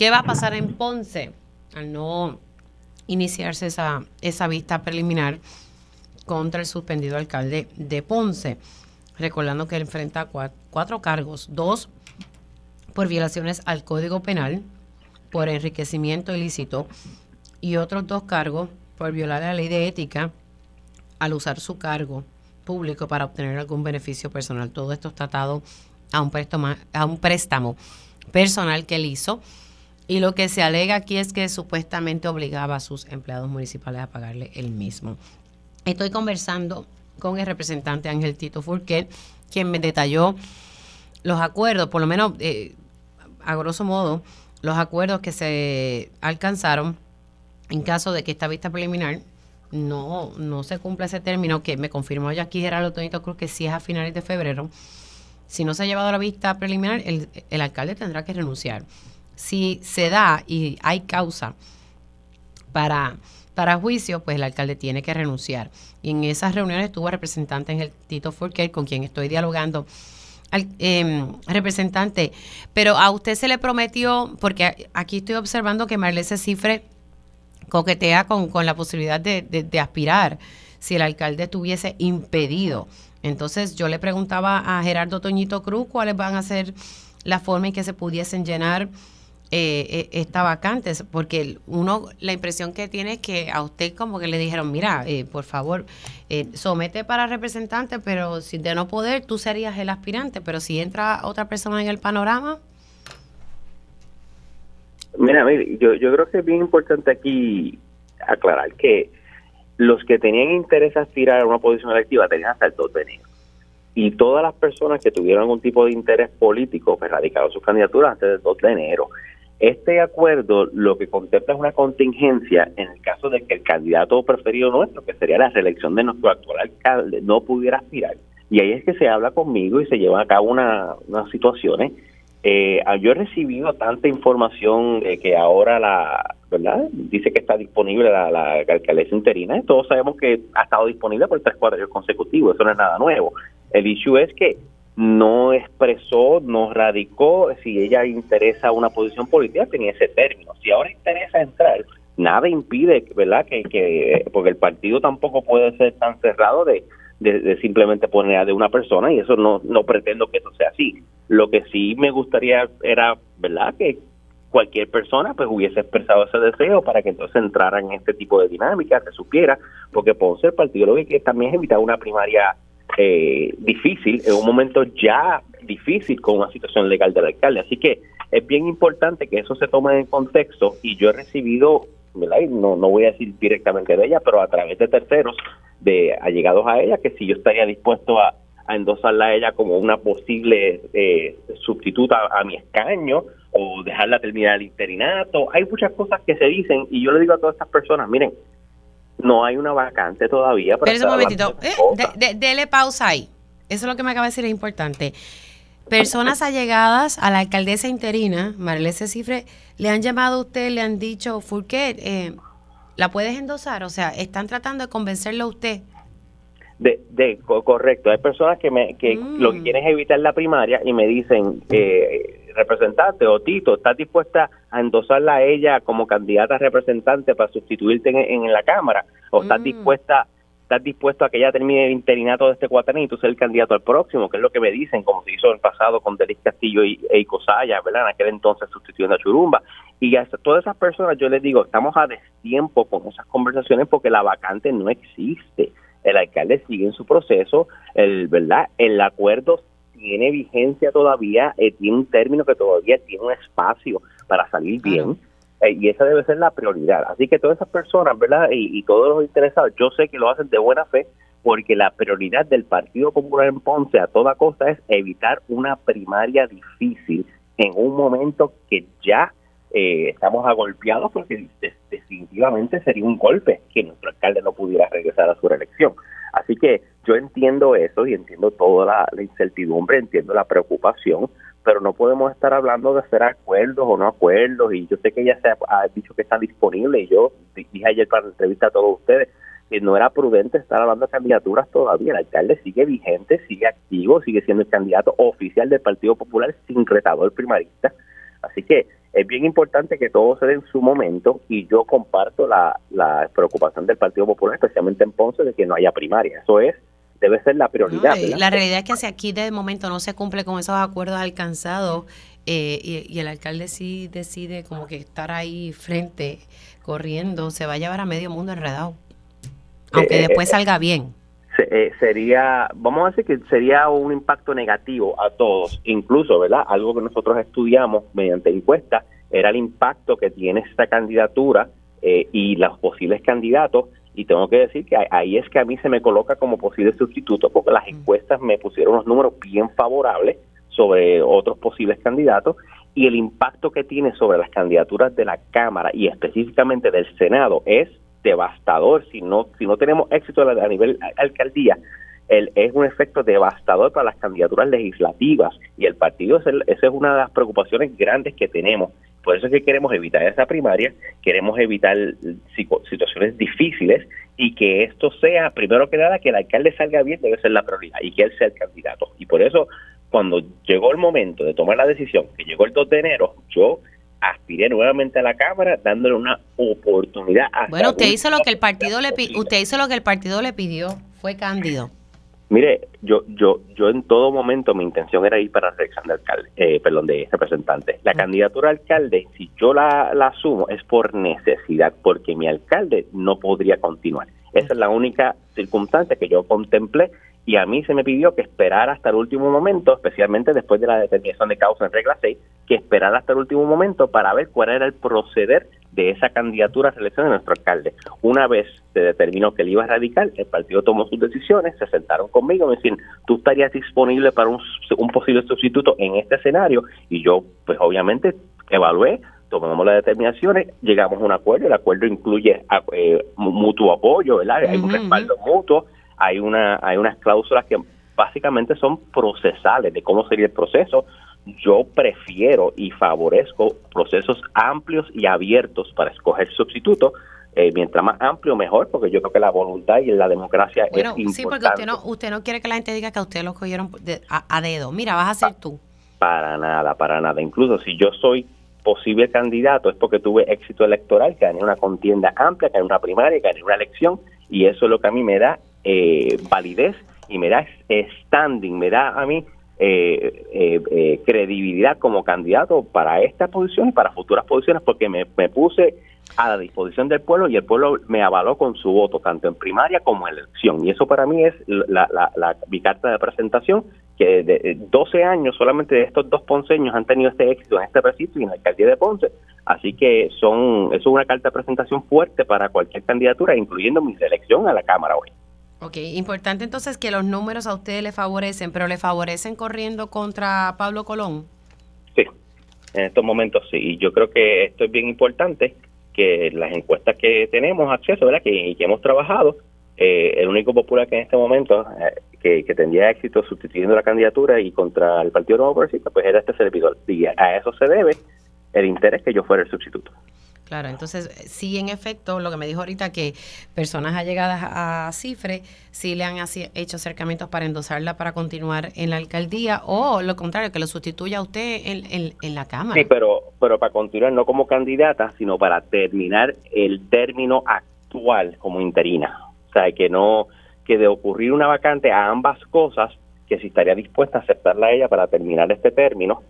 ¿Qué va a pasar en Ponce? Al no iniciarse esa, esa vista preliminar contra el suspendido alcalde de Ponce. Recordando que él enfrenta cuatro, cargos, dos por violaciones al Código Penal, por enriquecimiento ilícito y otros dos cargos por violar la ley de ética al usar su cargo público para obtener algún beneficio personal. Todo esto está atado a un préstamo, a un préstamo personal que él hizo y lo que se alega aquí es que supuestamente obligaba a sus empleados municipales a pagarle el mismo. Estoy conversando con el representante Ángel Tito Furquet, quien me detalló los acuerdos, por lo menos eh, a grosso modo, los acuerdos que se alcanzaron en caso de que esta vista preliminar no, no se cumpla ese término, que me confirmó ya aquí Gerardo Tonito Cruz que sí es a finales de febrero. Si no se ha llevado la vista preliminar, el, el alcalde tendrá que renunciar si se da y hay causa para, para juicio, pues el alcalde tiene que renunciar. Y en esas reuniones estuvo representante en el Tito Forquer, con quien estoy dialogando. Al, em, representante, pero a usted se le prometió, porque aquí estoy observando que Marlese Cifre coquetea con, con la posibilidad de, de, aspirar si el alcalde estuviese impedido. Entonces yo le preguntaba a Gerardo Toñito Cruz cuáles van a ser la forma en que se pudiesen llenar eh, eh, está vacante, porque uno la impresión que tiene es que a usted como que le dijeron, mira, eh, por favor, eh, somete para representante, pero si de no poder, tú serías el aspirante, pero si entra otra persona en el panorama. Mira, mire, yo, yo creo que es bien importante aquí aclarar que los que tenían interés en aspirar a una posición electiva tenían hasta el 2 de enero. Y todas las personas que tuvieron algún tipo de interés político, pues radicaron sus candidaturas antes del 2 de enero. Este acuerdo lo que contempla es una contingencia en el caso de que el candidato preferido nuestro, que sería la reelección de nuestro actual alcalde, no pudiera aspirar. Y ahí es que se habla conmigo y se llevan a cabo una, unas situaciones. Eh, yo he recibido tanta información que ahora la, ¿verdad? Dice que está disponible la, la alcaldesa interina. Todos sabemos que ha estado disponible por tres cuadros consecutivos. Eso no es nada nuevo. El issue es que no expresó, no radicó si ella interesa una posición política, tenía ese término. Si ahora interesa entrar, nada impide, ¿verdad? Que, que porque el partido tampoco puede ser tan cerrado de, de, simplemente poner a de una persona y eso no, no pretendo que eso sea así. Lo que sí me gustaría era, ¿verdad? Que cualquier persona pues hubiese expresado ese deseo para que entonces entrara en este tipo de dinámica, se supiera, porque Ponce el partido lo que también es evitar una primaria eh, difícil, en un momento ya difícil con una situación legal del alcalde. Así que es bien importante que eso se tome en contexto y yo he recibido, no, no voy a decir directamente de ella, pero a través de terceros, de allegados a ella, que si yo estaría dispuesto a, endosarla a ella como una posible eh, sustituta a mi escaño o dejarla terminar el interinato. Hay muchas cosas que se dicen y yo le digo a todas estas personas, miren, no hay una vacante todavía. Pero un momentito, eh, dele pausa ahí. Eso es lo que me acaba de decir, es importante. Personas allegadas a la alcaldesa interina, Marilese Cifre, le han llamado a usted, le han dicho, Furquet, eh, ¿la puedes endosar? O sea, están tratando de convencerlo a usted. De, de correcto, hay personas que me que lo que mm. quieren es evitar la primaria y me dicen eh, representante o Tito, ¿estás dispuesta a endosarla a ella como candidata representante para sustituirte en, la Cámara? ¿O estás mm. dispuesta estás dispuesto a que ella termine el interinato de este cuatrenio y tú seas el candidato al próximo, que es lo que me dicen, como se hizo en el pasado con Delis Castillo y Eicosaya, ¿verdad? En aquel entonces sustituyendo a Churumba. Y a todas esas personas yo les digo, estamos a destiempo con esas conversaciones porque la vacante no existe. El alcalde sigue en su proceso, el, ¿verdad? El acuerdo tiene vigencia todavía, eh, tiene un término que todavía tiene un espacio para salir bien. Eh, y esa debe ser la prioridad. Así que todas esas personas, ¿verdad? Y, todos los interesados, yo sé que lo hacen de buena fe, porque la prioridad del Partido Popular en Ponce a toda costa es evitar una primaria difícil en un momento que ya eh, estamos agolpeados porque definitivamente sería un golpe que nuestro alcalde no pudiera regresar a su reelección. Así que yo entiendo eso y entiendo toda la, incertidumbre, entiendo la preocupación, pero no podemos estar hablando de hacer acuerdos o no acuerdos y yo sé que ella se ha, dicho que está disponible y yo dije ayer para la entrevista a todos ustedes que no era prudente estar hablando de candidaturas todavía. El alcalde sigue vigente, sigue activo, sigue siendo el candidato oficial del Partido Popular sin retador primarista. Así que es bien importante que todo se dé en su momento y yo comparto la, la preocupación del Partido Popular, especialmente en Ponce, de que no haya primaria. Eso es debe ser la prioridad. la realidad es que hacia aquí de momento no se cumple con esos acuerdos alcanzados eh, y, el alcalde sí decide como que estar ahí frente, corriendo, se va a llevar a medio mundo enredado, aunque eh, después eh, salga bien. sería, vamos a decir que sería un impacto negativo a todos, incluso, ¿verdad? Algo que nosotros estudiamos mediante encuesta era el impacto que tiene esta candidatura y los posibles candidatos y tengo que decir que ahí es que a mí se me coloca como posible sustituto porque las encuestas me pusieron unos números bien favorables sobre otros posibles candidatos y el impacto que tiene sobre las candidaturas de la Cámara y específicamente del Senado es devastador. Si no si no tenemos éxito a nivel alcaldía el, es un efecto devastador para las candidaturas legislativas y el partido esa es una de las preocupaciones grandes que tenemos por eso es que queremos evitar esa primaria, queremos evitar situaciones difíciles y que esto sea, primero que nada, que el alcalde salga bien, debe ser la prioridad y que él sea el candidato. Y por eso, cuando llegó el momento de tomar la decisión, que llegó el 2 de enero, yo aspiré nuevamente a la Cámara dándole una oportunidad. A bueno, usted hizo lo que el partido le usted hizo lo que el partido le pidió, fue candidato. Mire, yo, yo, yo en todo momento mi intención era ir para la de alcalde, eh, perdón, de representante. La candidatura a alcalde, si yo la, la asumo, es por necesidad, porque mi alcalde no podría continuar. Esa es la única circunstancia que yo contemplé y a mí se me pidió que esperara hasta el último momento, especialmente después de la determinación de causa en regla 6, que esperara hasta el último momento para ver cuál era el proceder de esa candidatura a selección de nuestro alcalde. Una vez se determinó que él iba a radical, el partido tomó sus decisiones, se sentaron conmigo, me decían, tú estarías disponible para un, posible sustituto en este escenario, y yo, pues obviamente, evalué, tomamos las determinaciones, llegamos a un acuerdo, el acuerdo incluye eh, mutuo apoyo, ¿verdad? Hay un respaldo mutuo, hay, una, hay unas cláusulas que básicamente son procesales de cómo sería el proceso, yo prefiero y favorezco procesos amplios y abiertos para escoger sustituto. Eh, mientras más amplio, mejor, porque yo creo que la voluntad y la democracia es importante. Sí, porque usted no, usted no quiere que la gente diga que a usted lo cogieron a, dedo. Mira, vas a ser tú. Para nada, para nada. Incluso si yo soy posible candidato es porque tuve éxito electoral, que gané una contienda amplia, que gané una primaria, que gané una elección, y eso es lo que a mí me da eh, validez y me da standing, me da a mí eh, eh, eh, credibilidad como candidato para esta posición y para futuras posiciones porque me, puse a la disposición del pueblo y el pueblo me avaló con su voto, tanto en primaria como en elección. Y eso para mí es la, la, mi carta de presentación, que de 12 años solamente de estos dos ponceños han tenido este éxito en este recinto y en la alcaldía de Ponce. Así que son eso es una carta de presentación fuerte para cualquier candidatura, incluyendo mi selección a la Cámara hoy. Ok, importante entonces que los números a ustedes le favorecen, pero le favorecen corriendo contra Pablo Colón. Sí, en estos momentos sí. Y yo creo que esto es bien importante, que las encuestas que tenemos acceso, ¿verdad? Que, que hemos trabajado, eh, el único popular que en este momento eh, que, tendría éxito sustituyendo la candidatura y contra el Partido Nuevo Progresista, pues era este servidor. Y a eso se debe el interés que yo fuera el sustituto. Claro, entonces sí, en efecto, lo que me dijo ahorita que personas allegadas a Cifre sí le han hecho acercamientos para endosarla para continuar en la alcaldía o lo contrario, que lo sustituya a usted en, la Cámara. Sí, pero, pero para continuar no como candidata, sino para terminar el término actual como interina. O sea, que no, que de ocurrir una vacante a ambas cosas, que si estaría dispuesta a aceptarla ella para terminar este término,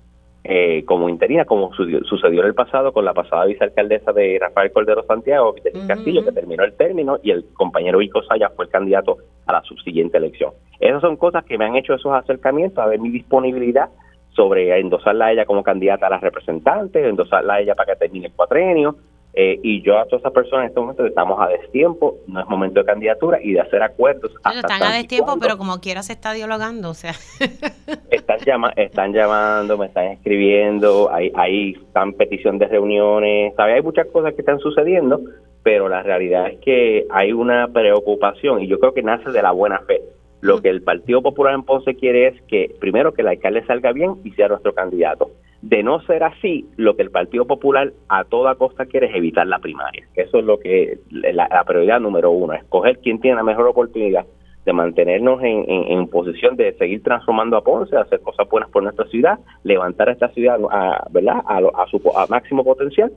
eh, como interina, como sucedió en el pasado con la pasada vicealcaldesa de Rafael Cordero Santiago, de Castillo, que terminó el término, y el compañero Ico Saya fue el candidato a la subsiguiente elección. Esas son cosas que me han hecho esos acercamientos, a ver mi disponibilidad sobre endosarla a ella como candidata a la representante, endosarla a ella para que termine el cuatrenio, eh, y yo a todas esas personas en este momento estamos a destiempo, no es momento de candidatura y de hacer acuerdos. están a destiempo, pero como quiera se está dialogando, o sea. están, llama, están llamando, me están escribiendo, hay, hay están petición de reuniones, ¿sabe? hay muchas cosas que están sucediendo pero la realidad es que hay una preocupación y yo creo que nace de la buena fe. Lo que el Partido Popular en Ponce quiere es que primero que el alcalde salga bien y sea nuestro candidato. De no ser así, lo que el Partido Popular a toda costa quiere es evitar la primaria. Eso es lo que la, prioridad número uno, escoger quién tiene la mejor oportunidad de mantenernos en, posición de seguir transformando a Ponce, hacer cosas buenas por nuestra ciudad, levantar a esta ciudad a, ¿verdad? a, a su máximo potencial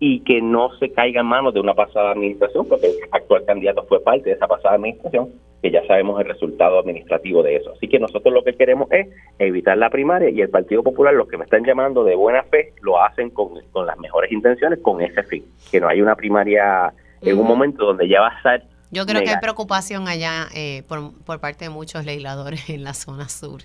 y que no se caiga en manos de una pasada administración, porque el actual candidato fue parte de esa pasada administración, que ya sabemos el resultado administrativo de eso. Así que nosotros lo que queremos es evitar la primaria y el Partido Popular, los que me están llamando de buena fe, lo hacen con, con las mejores intenciones, con ese fin, que no hay una primaria en un momento donde ya va a ser yo creo que hay preocupación allá eh, por, por, parte de muchos legisladores en la zona sur.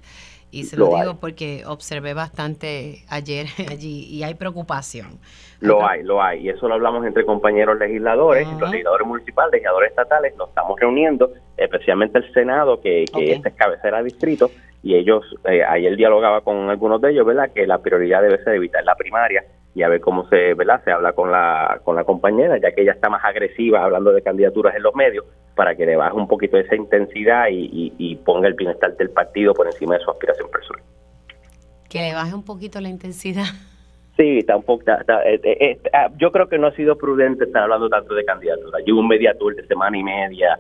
Y se lo, digo porque observé bastante ayer allí y hay preocupación. Lo hay, lo hay. Y eso lo hablamos entre compañeros legisladores, los legisladores municipales, legisladores estatales. Nos estamos reuniendo, especialmente el Senado, que, que este es cabecera distrito. Y ellos, eh, ayer dialogaba con algunos de ellos, ¿verdad? Que la prioridad debe ser evitar la primaria y a ver cómo se, ¿verdad? se habla con la, con la compañera, ya que ella está más agresiva hablando de candidaturas en los medios, para que le baje un poquito esa intensidad y, y, ponga el bienestar del partido por encima de su aspiración personal. Que le baje un poquito la intensidad. Sí, tampoco. Eh, eh, eh, ah, yo creo que no ha sido prudente estar hablando tanto de candidaturas. Llevo un media tour de semana y media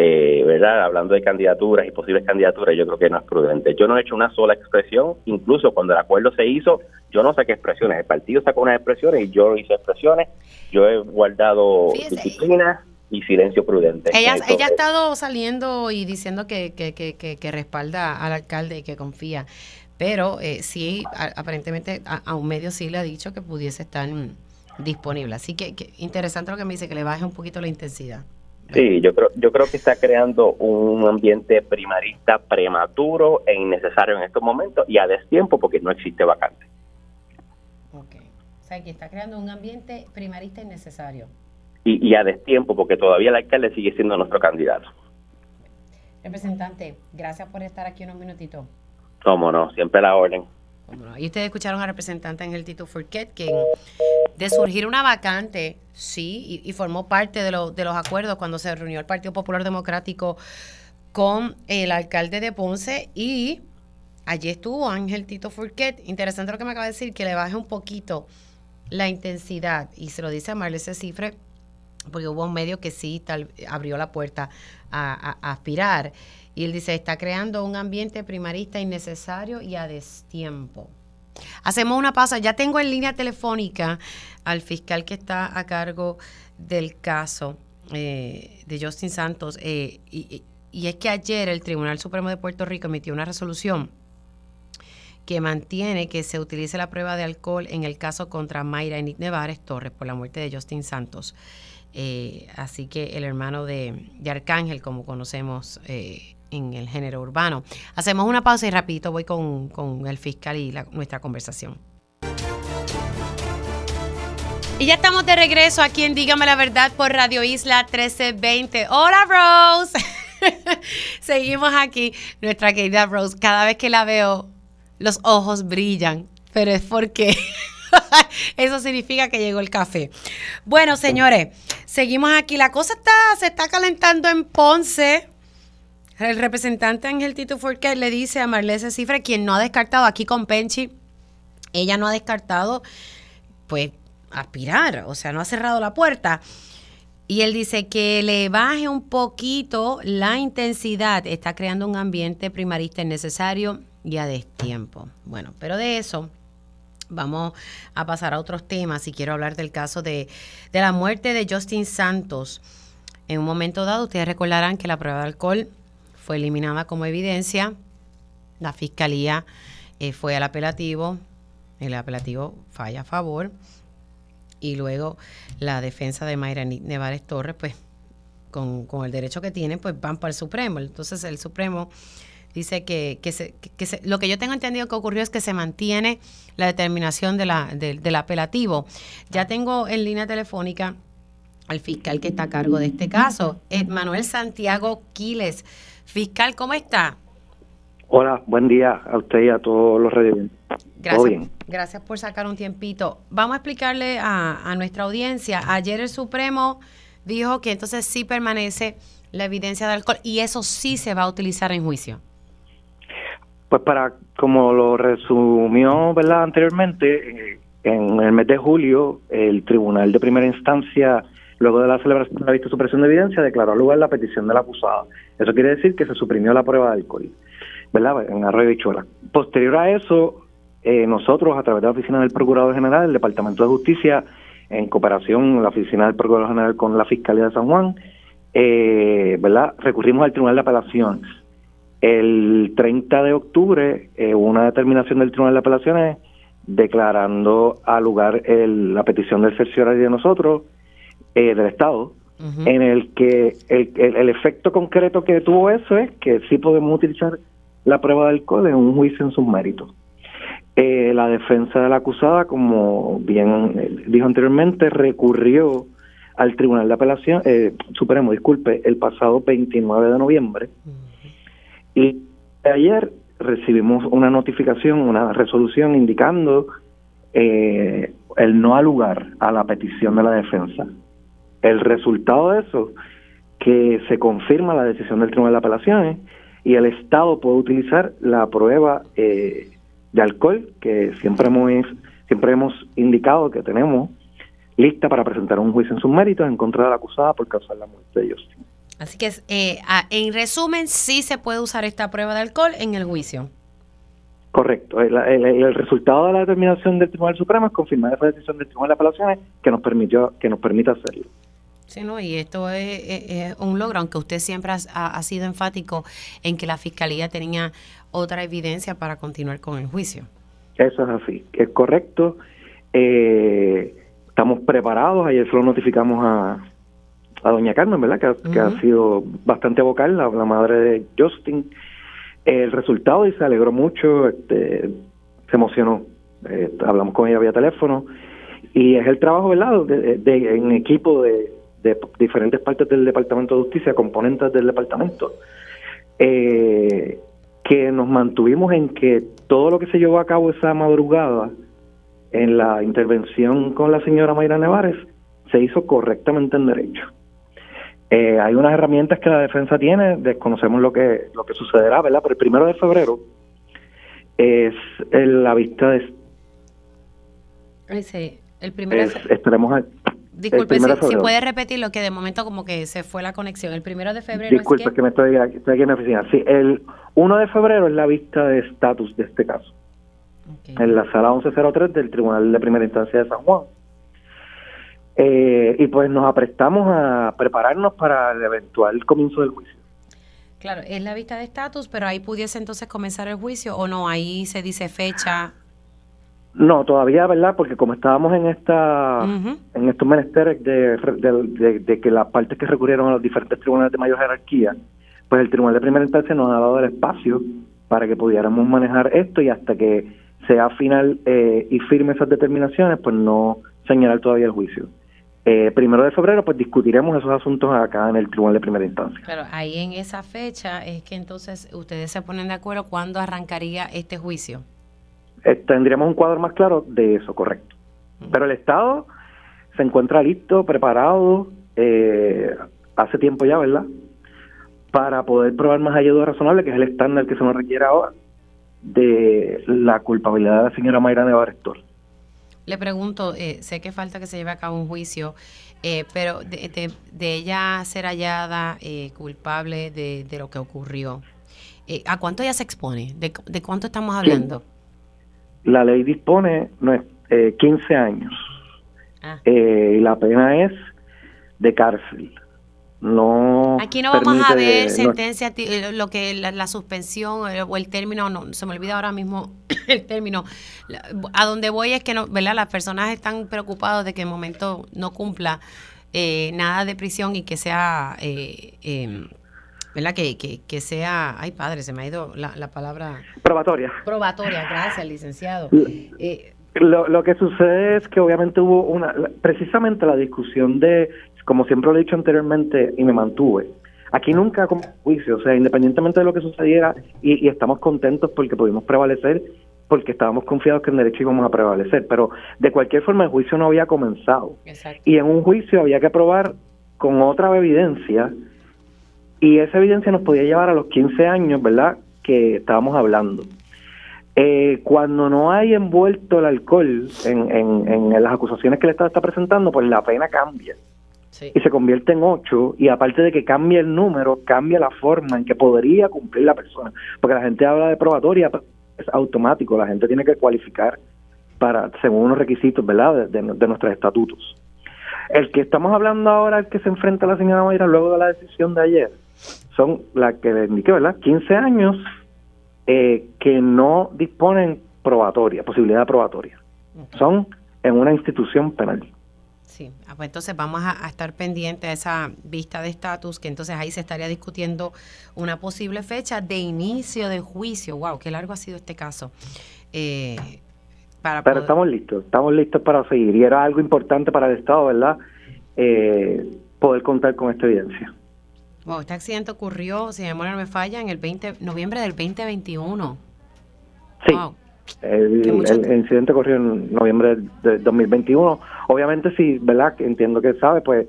eh, ¿verdad? Hablando de candidaturas y posibles candidaturas, yo creo que no es prudente. Yo no he hecho una sola expresión, incluso cuando el acuerdo se hizo, yo no saqué expresiones. El partido sacó unas expresiones y yo hice expresiones. Yo he guardado disciplina y silencio prudente. Ella, ella ha estado saliendo y diciendo que, que, que, que, respalda al alcalde y que confía, pero eh, sí, aparentemente a, un medio sí le ha dicho que pudiese estar disponible. Así que, que interesante lo que me dice, que le baje un poquito la intensidad. Sí, yo creo, yo creo que está creando un ambiente primarista prematuro e innecesario en estos momentos y a destiempo porque no existe vacante. Ok, o sea que está creando un ambiente primarista innecesario. Y, y a destiempo porque todavía el alcalde sigue siendo nuestro candidato. Representante, gracias por estar aquí unos minutitos. Cómo no, siempre la orden. Y ustedes escucharon al representante el Tito Furquet, que de surgir una vacante, sí, y, formó parte de, de los acuerdos cuando se reunió el Partido Popular Democrático con el alcalde de Ponce y allí estuvo Ángel Tito Furquet. Interesante lo que me acaba de decir, que le baje un poquito la intensidad y se lo dice a Marlese Cifre porque hubo un medio que sí tal, abrió la puerta a aspirar. Y él dice, está creando un ambiente primarista innecesario y a destiempo. Hacemos una pausa. Ya tengo en línea telefónica al fiscal que está a cargo del caso eh, de Justin Santos. Eh, y, es que ayer el Tribunal Supremo de Puerto Rico emitió una resolución que mantiene que se utilice la prueba de alcohol en el caso contra Mayra Enid Nevares Torres por la muerte de Justin Santos. Eh, así que el hermano de, Arcángel, como conocemos, en el género urbano. Hacemos una pausa y rapidito voy con, el fiscal y nuestra conversación. Y ya estamos de regreso aquí en Dígame la Verdad por Radio Isla 1320. Hola Rose. Seguimos aquí. Nuestra querida Rose, cada vez que la veo, los ojos brillan, pero es porque eso significa que llegó el café. Bueno, señores, seguimos aquí. La cosa está, se está calentando en Ponce. El representante Ángel Tito Forquet le dice a Marlese Cifre, quien no ha descartado aquí con Penchi, ella no ha descartado, pues, aspirar, o sea, no ha cerrado la puerta. Y él dice que le baje un poquito la intensidad, está creando un ambiente primarista innecesario y a destiempo. Bueno, pero de eso vamos a pasar a otros temas y quiero hablar del caso de, de la muerte de Justin Santos. En un momento dado, ustedes recordarán que la prueba de alcohol fue eliminada como evidencia. La fiscalía eh, fue al apelativo, el apelativo falla a favor y luego la defensa de Mayra Nevares Torres, pues con, el derecho que tiene, pues van para el Supremo. Entonces el Supremo dice que, que, lo que yo tengo entendido que ocurrió es que se mantiene la determinación del apelativo. Ya tengo en línea telefónica al fiscal que está a cargo de este caso, Manuel Santiago Quiles. Fiscal, ¿cómo está? Hola, buen día a usted y a todos los redes. Gracias, gracias por sacar un tiempito. Vamos a explicarle a, nuestra audiencia. Ayer el Supremo dijo que entonces sí permanece la evidencia de alcohol y eso sí se va a utilizar en juicio. Pues para, como lo resumió ¿verdad? anteriormente, eh, en el mes de julio el Tribunal de Primera Instancia, luego de la celebración de la vista de supresión de evidencia, declaró lugar la petición de la acusada. Eso quiere decir que se suprimió la prueba de alcohol, ¿verdad? En Arroyo Bichuela. Posterior a eso, eh, nosotros, a través de la Oficina del Procurador General, el Departamento de Justicia, en cooperación la Oficina del Procurador General con la Fiscalía de San Juan, eh, ¿verdad? Recurrimos al Tribunal de Apelaciones. El 30 de octubre, eh, una determinación del Tribunal de Apelaciones declarando a lugar el, la petición del cerciorario de nosotros, eh, del Estado, en el que el, el, efecto concreto que tuvo eso es que sí podemos utilizar la prueba de alcohol en un juicio en sus méritos. Eh, la defensa de la acusada, como bien eh, dijo anteriormente, recurrió al Tribunal de Apelación, eh, Supremo, disculpe, el pasado 29 de noviembre. Y ayer recibimos una notificación, una resolución indicando eh, el no alugar a la petición de la defensa. El resultado de eso, que se confirma la decisión del Tribunal de Apelaciones y el Estado puede utilizar la prueba eh, de alcohol que siempre hemos, siempre hemos indicado que tenemos lista para presentar un juicio en sus méritos en contra de la acusada por causar la muerte de Justin. Así que, eh, en resumen, sí se puede usar esta prueba de alcohol en el juicio. Correcto. El, el, resultado de la determinación del Tribunal Supremo es confirmar esa decisión del Tribunal de Apelaciones que nos permitió que nos permita hacerlo. Sí, no, y esto es, un logro, aunque usted siempre ha, ha, sido enfático en que la Fiscalía tenía otra evidencia para continuar con el juicio. Eso es así, es correcto. Eh, estamos preparados, ayer se lo notificamos a, a doña Carmen, ¿verdad? Que, ha sido bastante vocal, la, madre de Justin. El resultado y se alegró mucho, este, se emocionó. Eh, hablamos con ella vía teléfono y es el trabajo, ¿verdad? De, en equipo de, diferentes partes del Departamento de Justicia, componentes del departamento, eh, que nos mantuvimos en que todo lo que se llevó a cabo esa madrugada en la intervención con la señora Mayra Nevares se hizo correctamente en derecho. Eh, hay unas herramientas que la defensa tiene, desconocemos lo que lo que sucederá, ¿verdad? Pero el primero de febrero es la vista de... Sí, el primero es, Esperemos... Disculpe, si, puede repetir lo que de momento como que se fue la conexión. El primero de febrero Disculpe, es que, me estoy, estoy, aquí en mi oficina. Sí, el 1 de febrero es la vista de estatus de este caso. En la sala 1103 del Tribunal de Primera Instancia de San Juan. Eh, y pues nos aprestamos a prepararnos para el eventual comienzo del juicio. Claro, es la vista de estatus, pero ahí pudiese entonces comenzar el juicio o no, ahí se dice fecha. No, todavía, ¿verdad? Porque como estábamos en esta en estos menesteres de, de, que las partes que recurrieron a los diferentes tribunales de mayor jerarquía, pues el tribunal de primera instancia nos ha dado el espacio para que pudiéramos manejar esto y hasta que sea final eh, y firme esas determinaciones, pues no señalar todavía el juicio. Eh, primero de febrero, pues discutiremos esos asuntos acá en el Tribunal de Primera Instancia. Claro, ahí en esa fecha es que entonces ustedes se ponen de acuerdo cuándo arrancaría este juicio. Eh, tendríamos un cuadro más claro de eso, correcto. Pero el Estado se encuentra listo, preparado, eh, hace tiempo ya, ¿verdad? Para poder probar más allá de razonable, que es el estándar que se nos requiere ahora, de la culpabilidad de la señora Mayra Nevarestor. Le pregunto, eh, sé que falta que se lleve a cabo un juicio, eh, pero de, ella ser hallada eh, culpable de, lo que ocurrió, ¿a cuánto ella se expone? ¿De, cuánto estamos hablando? La ley dispone 15 años. Ah. y la pena es de cárcel. No aquí no vamos a ver sentencia eh, lo que la, suspensión eh, o el término no se me olvida ahora mismo el término. A donde voy es que no verdad las personas están preocupados de que en momento no cumpla eh, nada de prisión y que sea em, verdad que, que, sea ay padre se me ha ido la, la palabra. Probatoria. Probatoria gracias licenciado. Lo, lo que sucede es que obviamente hubo una precisamente la discusión de como siempre lo he dicho anteriormente y me mantuve, aquí nunca como juicio, o sea, independientemente de lo que sucediera, y, estamos contentos porque pudimos prevalecer, porque estábamos confiados que en derecho íbamos a prevalecer, pero de cualquier forma el juicio no había comenzado. Y en un juicio había que probar con otra evidencia y esa evidencia nos podía llevar a los 15 años, ¿verdad? Que estábamos hablando. Eh, cuando no hay envuelto el alcohol en, en, las acusaciones que el Estado está presentando, pues la pena cambia. Y se convierte en ocho, y aparte de que cambia el número, cambia la forma en que podría cumplir la persona. Porque la gente habla de probatoria, es automático, la gente tiene que cualificar para según unos requisitos, ¿verdad?, de, nuestros estatutos. El que estamos hablando ahora, el que se enfrenta a la señora Mayra luego de la decisión de ayer, son la que le indiqué, ¿verdad?, 15 años eh, que no disponen probatoria, posibilidad probatoria. Son en una institución penal. Sí, ah, pues entonces vamos a, estar pendientes a esa vista de estatus, que entonces ahí se estaría discutiendo una posible fecha de inicio de juicio. ¡Wow! ¡Qué largo ha sido este caso! Eh, para Pero estamos listos, estamos listos para seguir. Y era algo importante para el Estado, ¿verdad? Eh, poder contar con esta evidencia. Wow, este accidente ocurrió, si mi memoria no me falla, en el 20, noviembre del 2021. Sí. El, incidente ocurrió en noviembre de 2021. Obviamente, sí, ¿verdad? Entiendo que sabe, pues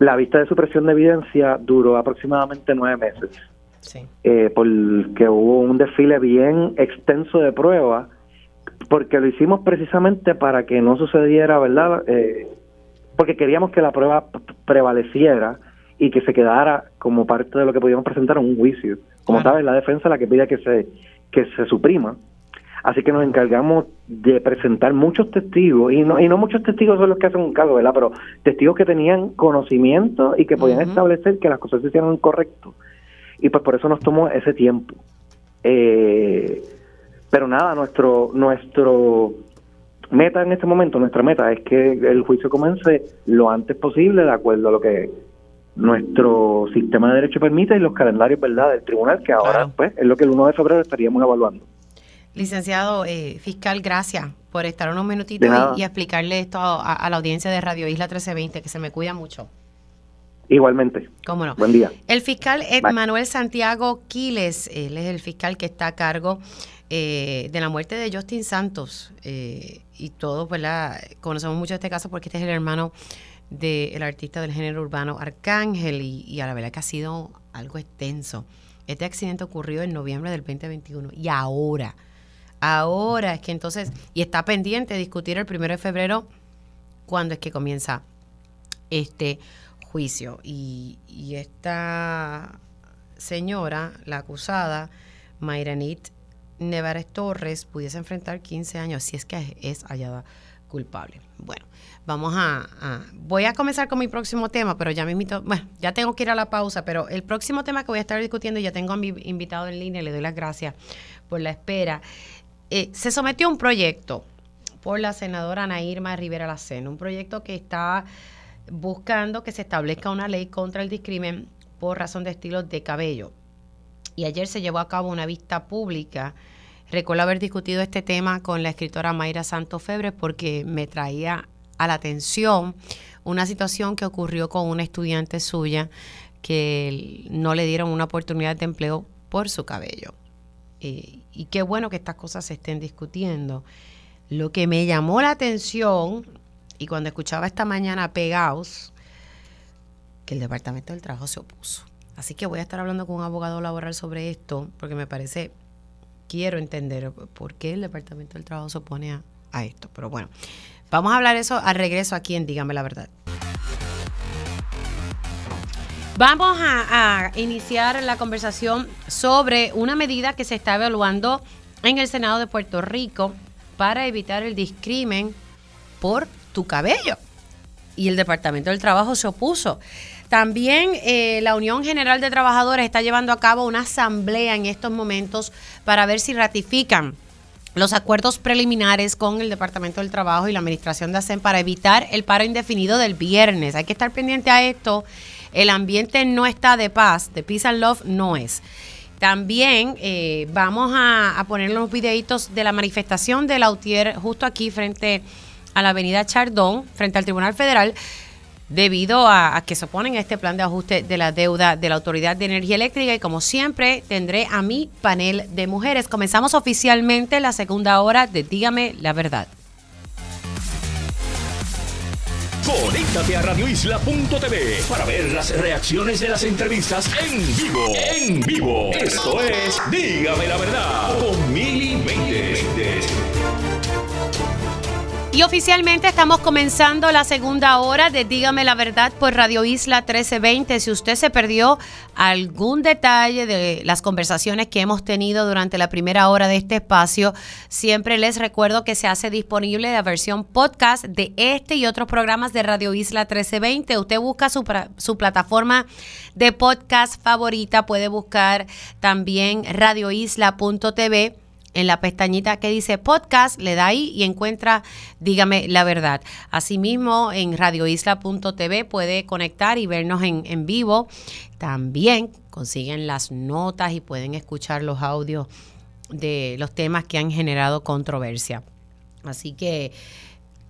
la vista de supresión de evidencia duró aproximadamente nueve meses. Sí. Eh, porque hubo un desfile bien extenso de pruebas, porque lo hicimos precisamente para que no sucediera, ¿verdad? Eh, porque queríamos que la prueba prevaleciera y que se quedara como parte de lo que podíamos presentar en un juicio. Como sabes, la defensa la que pide que se que se suprima. Así que nos encargamos de presentar muchos testigos, y no, y no muchos testigos son los que hacen un caso, ¿verdad? Pero testigos que tenían conocimiento y que podían establecer que las cosas se hicieron correcto. Y pues por eso nos tomó ese tiempo. Eh, pero nada, nuestro, nuestro meta en este momento, nuestra meta es que el juicio comience lo antes posible de acuerdo a lo que nuestro sistema de derecho permite y los calendarios verdad del tribunal que ahora pues es lo que el 1 de febrero estaríamos evaluando. Licenciado eh, fiscal gracias por estar unos minutitos y, explicarle esto a, la audiencia de Radio Isla 1320 que se me cuida mucho. Igualmente. Cómo no. Buen día. El fiscal Manuel Santiago Quiles él es el fiscal que está a cargo eh, de la muerte de Justin Santos eh, y todos ¿verdad? conocemos mucho este caso porque este es el hermano del artista del género urbano Arcángel y, a la verdad que ha sido algo extenso. Este accidente ocurrió en noviembre del 2021 y ahora, ahora es que entonces, y está pendiente de discutir el primero de febrero cuando es que comienza este juicio. Y, y esta señora, la acusada, Mayranit Nevares Torres, pudiese enfrentar 15 años si es que es hallada culpable. Vamos a, Voy a comenzar con mi próximo tema, pero ya me invito. Bueno, ya tengo que ir a la pausa, pero el próximo tema que voy a estar discutiendo, ya tengo a mi invitado en línea, le doy las gracias por la espera. Eh, se sometió un proyecto por la senadora Ana Irma Rivera Lacena, un proyecto que está buscando que se establezca una ley contra el discrimen por razón de estilos de cabello. Y ayer se llevó a cabo una vista pública. Recuerdo haber discutido este tema con la escritora Mayra Santos Febres porque me traía a la atención una situación que ocurrió con una estudiante suya que no le dieron una oportunidad de empleo por su cabello. Eh, y qué bueno que estas cosas se estén discutiendo. Lo que me llamó la atención, y cuando escuchaba esta mañana pegados, que el Departamento del Trabajo se opuso. Así que voy a estar hablando con un abogado laboral sobre esto, porque me parece, quiero entender por qué el Departamento del Trabajo se opone a, a esto. Pero bueno, Vamos a hablar eso al regreso aquí en Dígame la Verdad. Vamos a, iniciar la conversación sobre una medida que se está evaluando en el Senado de Puerto Rico para evitar el discrimen por tu cabello. Y el Departamento del Trabajo se opuso. También eh, la Unión General de Trabajadores está llevando a cabo una asamblea en estos momentos para ver si ratifican los acuerdos preliminares con el Departamento del Trabajo y la Administración de ASEM para evitar el paro indefinido del viernes. Hay que estar pendiente a esto. El ambiente no está de paz, de peace and love no es. También eh, vamos a, poner los videitos de la manifestación de Lautier justo aquí frente a la avenida Chardón, frente al Tribunal Federal, debido a, que se oponen a este plan de ajuste de la deuda de la Autoridad de Energía Eléctrica y como siempre tendré a mi panel de mujeres. Comenzamos oficialmente la segunda hora de Dígame la verdad. Conéctate a radioisla.tv para ver las reacciones de las entrevistas en vivo. En vivo. Esto es Dígame la verdad con Mili Y oficialmente estamos comenzando la segunda hora de Dígame la Verdad por Radio Isla 1320. Si usted se perdió algún detalle de las conversaciones que hemos tenido durante la primera hora de este espacio, siempre les recuerdo que se hace disponible la versión podcast de este y otros programas de Radio Isla 1320. Usted busca su, su plataforma de podcast favorita, puede buscar también radioisla.tv en la pestañita que dice podcast, le da ahí y encuentra Dígame la verdad. Asimismo, en radioisla.tv puede conectar y vernos en, vivo. También consiguen las notas y pueden escuchar los audios de los temas que han generado controversia. Así que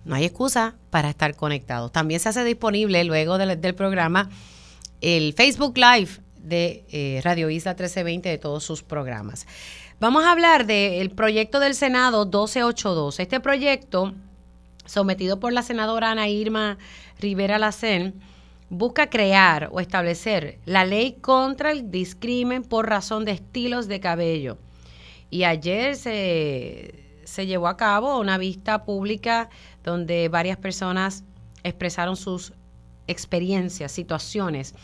no hay excusa para estar conectados. También se hace disponible luego del, programa el Facebook Live de eh, Radio Isla 1320 de todos sus programas. Vamos a hablar del proyecto del Senado 1282. Este proyecto, sometido por la senadora Ana Irma Rivera Lacén, busca crear o establecer la ley contra el discrimen por razón de estilos de cabello. Y ayer se, se llevó a cabo una vista pública donde varias personas expresaron sus experiencias, situaciones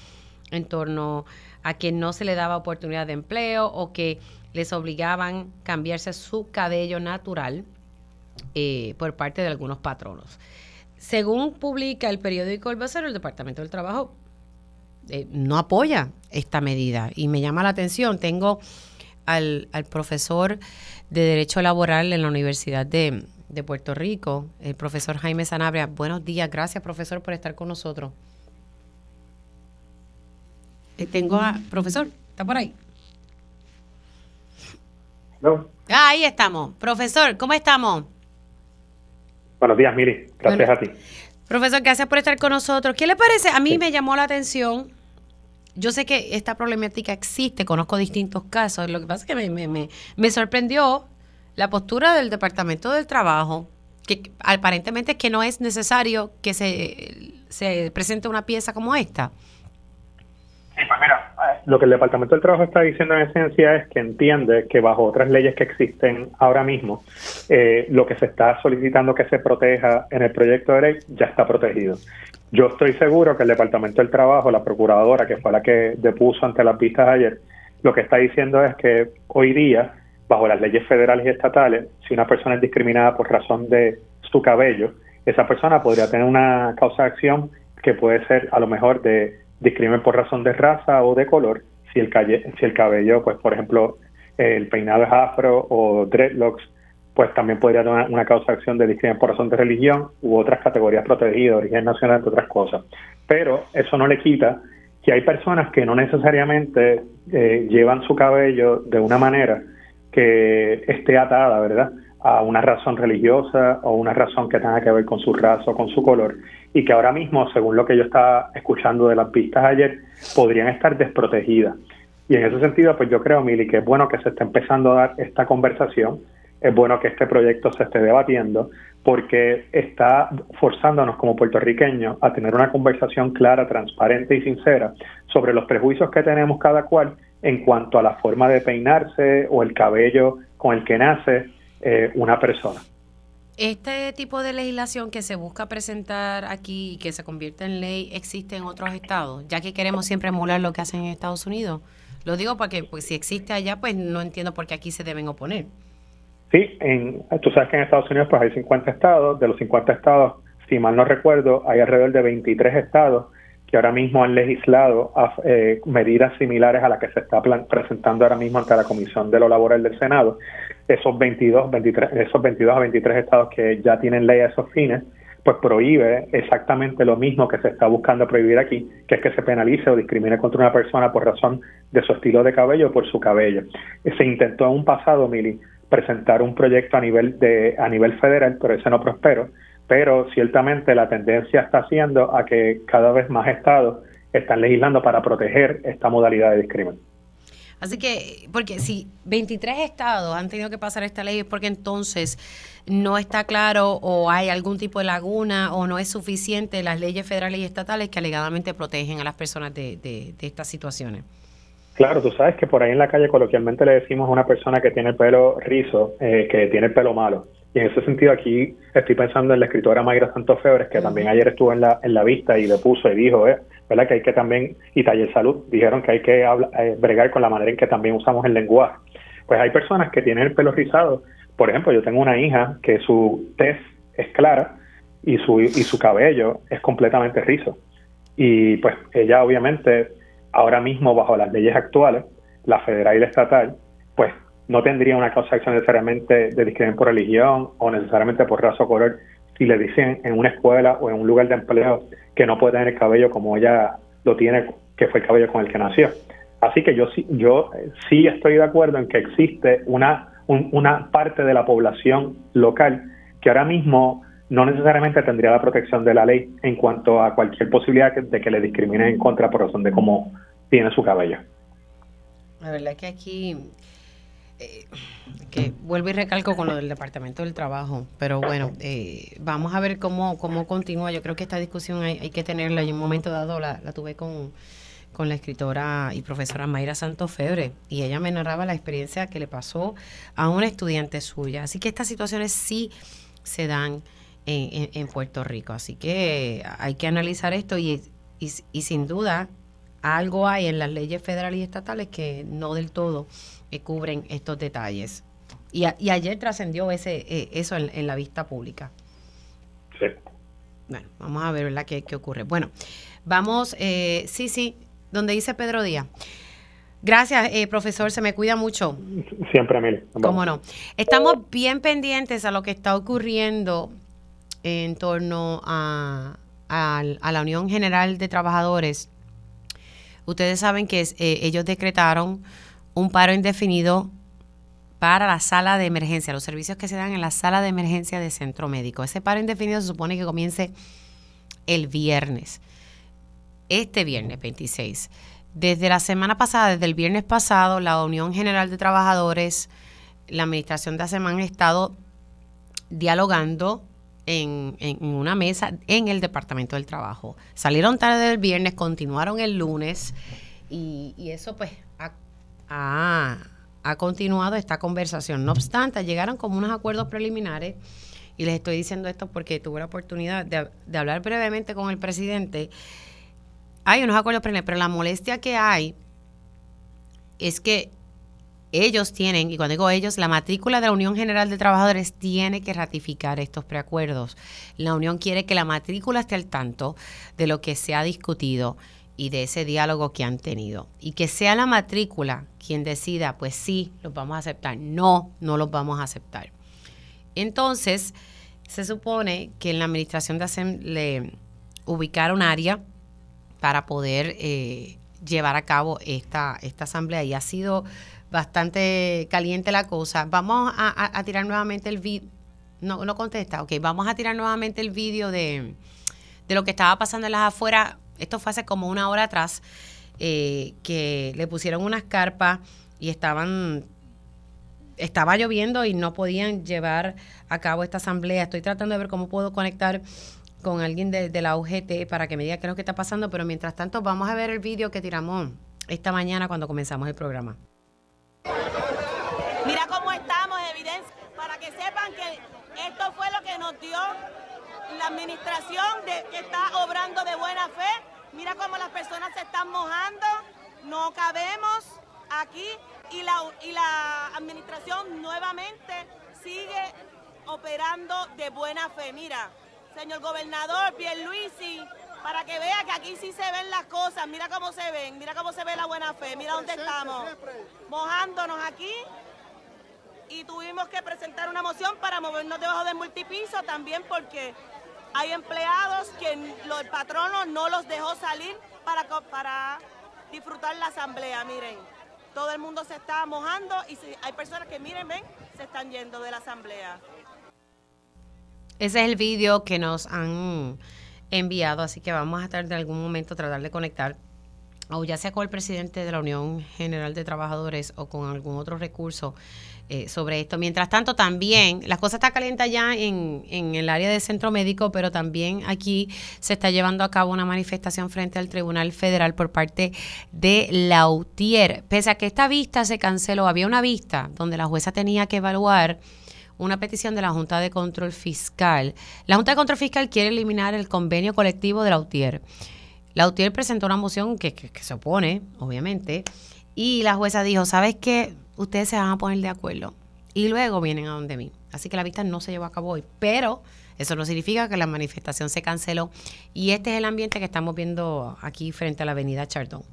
en torno a que no se le daba oportunidad de empleo o que les obligaban a cambiarse su cabello natural eh, por parte de algunos patronos. Según publica el periódico El Vocero, el Departamento del Trabajo eh, no apoya esta medida y me llama la atención. Tengo al, profesor de Derecho Laboral en la Universidad de, de Puerto Rico, el profesor Jaime Sanabria. Buenos días, gracias profesor por estar con nosotros. Eh, tengo a, profesor, ¿está por ahí? Ah, ahí estamos. Profesor, ¿cómo estamos? Buenos días, Miri. Gracias a ti. Profesor, gracias por estar con nosotros. ¿Qué le parece? A mí me llamó la atención. Yo sé que esta problemática existe, conozco distintos casos. Lo que pasa es que me, me, sorprendió la postura del Departamento del Trabajo, que aparentemente es que no es necesario que se, se presente una pieza como esta. Pues mira, lo que el Departamento del Trabajo está diciendo en esencia es que entiende que bajo otras leyes que existen ahora mismo, eh, lo que se está solicitando que se proteja en el proyecto de ley ya está protegido. Yo estoy seguro que el Departamento del Trabajo, la procuradora, que fue la que depuso ante las vistas ayer, lo que está diciendo es que hoy día, bajo las leyes federales y estatales, si una persona es discriminada por razón de su cabello, esa persona podría tener una causa de acción que puede ser a lo mejor de discrimen por razón de raza o de color, si el, si el cabello, pues por ejemplo, el peinado es afro o dreadlocks, pues también podría tener una causa de acción de discriminación por razón de religión u otras categorías protegidas, origen nacional, entre otras cosas. Pero eso no le quita que hay personas que no necesariamente eh, llevan su cabello de una manera que esté atada, ¿verdad? A una razón religiosa o una razón que tenga que ver con su raza o con su color y que ahora mismo, según lo que yo estaba escuchando de las pistas ayer, podrían estar desprotegidas. Y en ese sentido, pues yo creo, Mili, que es bueno que se esté empezando a dar esta conversación, es bueno que este proyecto se esté debatiendo, porque está forzándonos como puertorriqueños a tener una conversación clara, transparente y sincera sobre los prejuicios que tenemos cada cual en cuanto a la forma de peinarse o el cabello con el que nace eh, una persona. Este tipo de legislación que se busca presentar aquí y que se convierte en ley existe en otros estados, ya que queremos siempre emular lo que hacen en Estados Unidos. Lo digo porque pues, si existe allá, pues no entiendo por qué aquí se deben oponer. Sí, en, tú sabes que en Estados Unidos pues hay 50 estados, de los 50 estados, si mal no recuerdo, hay alrededor de 23 estados que ahora mismo han legislado eh, medidas similares a las que se está presentando ahora mismo ante la Comisión de lo Laboral del Senado. Esos 22, 23, esos 22 a 23 estados que ya tienen ley a esos fines, pues prohíbe exactamente lo mismo que se está buscando prohibir aquí, que es que se penalice o discrimine contra una persona por razón de su estilo de cabello o por su cabello. Se intentó en un pasado, Mili, presentar un proyecto a nivel de a nivel federal, pero ese no prosperó pero ciertamente la tendencia está haciendo a que cada vez más estados están legislando para proteger esta modalidad de discriminación. Así que, porque si 23 estados han tenido que pasar esta ley es porque entonces no está claro o hay algún tipo de laguna o no es suficiente las leyes federales y estatales que alegadamente protegen a las personas de, de, estas situaciones. Claro, tú sabes que por ahí en la calle coloquialmente le decimos a una persona que tiene pelo rizo, eh, que tiene pelo malo. Y en ese sentido aquí estoy pensando en la escritora Mayra Santos Febres, que también ayer estuvo en la, en la vista y le puso y dijo, eh, ¿verdad? Que hay que también, y Taller Salud, dijeron que hay que eh, bregar con la manera en que también usamos el lenguaje. Pues hay personas que tienen el pelo rizado. Por ejemplo, yo tengo una hija que su tez es clara y su, y su cabello es completamente rizo. Y pues ella obviamente, ahora mismo bajo las leyes actuales, la federal y la estatal, pues no tendría una causa acción necesariamente de discriminación por religión o necesariamente por raza o color si le dicen en una escuela o en un lugar de empleo que no puede tener el cabello como ella lo tiene, que fue el cabello con el que nació. Así que yo sí, yo sí estoy de acuerdo en que existe una, una parte de la población local que ahora mismo no necesariamente tendría la protección de la ley en cuanto a cualquier posibilidad de que le discriminen en contra por razón de cómo tiene su cabello. La verdad que aquí eh, que vuelvo y recalco con lo del Departamento del Trabajo, pero bueno, eh, vamos a ver cómo, cómo continúa. Yo creo que esta discusión hay, que tenerla. y en un momento dado la, tuve con, con, la escritora y profesora Mayra Santos Febre y ella me narraba la experiencia que le pasó a una estudiante suya. Así que estas situaciones sí se dan en, en, Puerto Rico. Así que hay que analizar esto y, y sin duda algo hay en las leyes federales y estatales que no del todo cubren estos detalles. Y, ayer trascendió ese eh, eso en, la vista pública. Sí. Bueno, vamos a ver ¿verdad? ¿Qué, qué ocurre. Bueno, vamos, eh, sí, sí, donde dice Pedro Díaz. Gracias, eh, profesor, se me cuida mucho. Siempre, Emil. Cómo no. Estamos bien pendientes a lo que está ocurriendo en torno a, a, la Unión General de Trabajadores. Ustedes saben que ellos decretaron un paro indefinido para la sala de emergencia, los servicios que se dan en la sala de emergencia de centro médico. Ese paro indefinido se supone que comience el viernes, este viernes 26. Desde la semana pasada, desde el viernes pasado, la Unión General de Trabajadores, la Administración de ASEMAN han estado dialogando en, una mesa en el Departamento del Trabajo. Salieron tarde el viernes, continuaron el lunes y eso pues ha, continuado esta conversación. No obstante, llegaron como unos acuerdos preliminares y les estoy diciendo esto porque tuve la oportunidad de, hablar brevemente con el presidente. Hay unos acuerdos preliminares, pero la molestia que hay es que ellos tienen, y cuando digo ellos, la matrícula de la Unión General de Trabajadores tiene que ratificar estos preacuerdos. La Unión quiere que la matrícula esté al tanto de lo que se ha discutido y de ese diálogo que han tenido. Y que sea la matrícula quien decida, pues sí, los vamos a aceptar. No, no los vamos a aceptar. Entonces, se supone que en la administración de ASEM le ubicaron área para poder eh, llevar a cabo esta, esta asamblea y ha sido bastante caliente la cosa. Vamos a, tirar nuevamente el vídeo. No, no contesta. Ok, vamos a tirar nuevamente el vídeo de, de lo que estaba pasando en las afueras esto fue hace como una hora atrás, eh, que le pusieron unas carpas y estaban estaba lloviendo y no podían llevar a cabo esta asamblea. Estoy tratando de ver cómo puedo conectar con alguien de, la UGT para que me diga qué es lo que está pasando, pero mientras tanto vamos a ver el vídeo que tiramos esta mañana cuando comenzamos el programa. Mira cómo estamos, evidencia, para que sepan que esto fue lo que nos dio la administración de, que está obrando de buena fe Mira cómo las personas se están mojando, no cabemos aquí y la, y la administración nuevamente sigue operando de buena fe. Mira, señor gobernador Pierluisi, para que vea que aquí sí se ven las cosas, mira cómo se ven, mira cómo se ve la buena fe, mira dónde estamos, mojándonos aquí. Y tuvimos que presentar una moción para movernos debajo del multipiso también porque hay empleados que el patrono no los dejó salir para, para disfrutar la asamblea, miren. Todo el mundo se está mojando y si hay personas que, miren, ven, se están yendo de la asamblea. Ese es el vídeo que nos han enviado, así que vamos a estar de algún momento tratar de conectar, o ya sea con el presidente de la Unión General de Trabajadores o con algún otro recurso eh, sobre esto. Mientras tanto, también, las cosas están calientes ya en, en, el área del centro médico, pero también aquí se está llevando a cabo una manifestación frente al Tribunal Federal por parte de Lautier. Pese a que esta vista se canceló, había una vista donde la jueza tenía que evaluar una petición de la Junta de Control Fiscal. La Junta de Control Fiscal quiere eliminar el convenio colectivo de Lautier. Lautier presentó una moción que, que, que se opone, obviamente, y la jueza dijo, ¿sabes qué? Ustedes se van a poner de acuerdo y luego vienen a donde mí. Así que la vista no se llevó a cabo hoy, pero eso no significa que la manifestación se canceló y este es el ambiente que estamos viendo aquí frente a la avenida Chardón.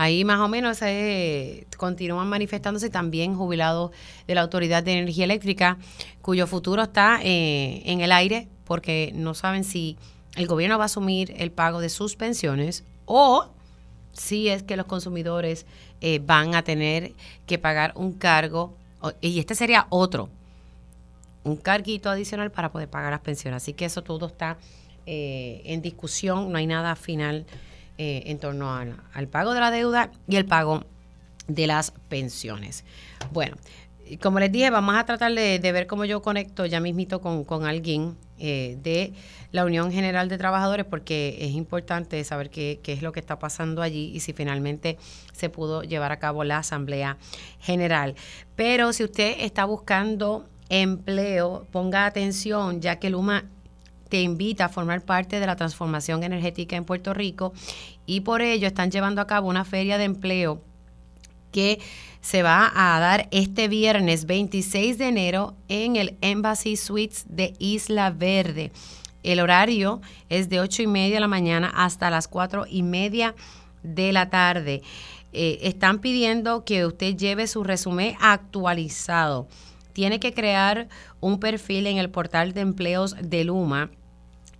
Ahí más o menos eh, continúan manifestándose también jubilados de la Autoridad de Energía Eléctrica, cuyo futuro está eh, en el aire porque no saben si el gobierno va a asumir el pago de sus pensiones o si es que los consumidores eh, van a tener que pagar un cargo, y este sería otro, un carguito adicional para poder pagar las pensiones. Así que eso todo está en discusión, no hay nada final eh, en torno al pago de la deuda y el pago de las pensiones. Bueno, como les dije, vamos a tratar de, ver cómo yo conecto ya mismito con, alguien eh, de la Unión General de Trabajadores, porque es importante saber qué, qué, es lo que está pasando allí y si finalmente se pudo llevar a cabo la Asamblea General. Pero si usted está buscando empleo, ponga atención, ya que Luma te invita a formar parte de la transformación energética en Puerto Rico y por ello están llevando a cabo una feria de empleo que se va a dar este viernes 26 de enero en el Embassy Suites de Isla Verde. El horario es de 8 y media de la mañana hasta las 4 y media de la tarde. Eh, están pidiendo que usted lleve su resumen actualizado. Tiene que crear un perfil en el portal de empleos de Luma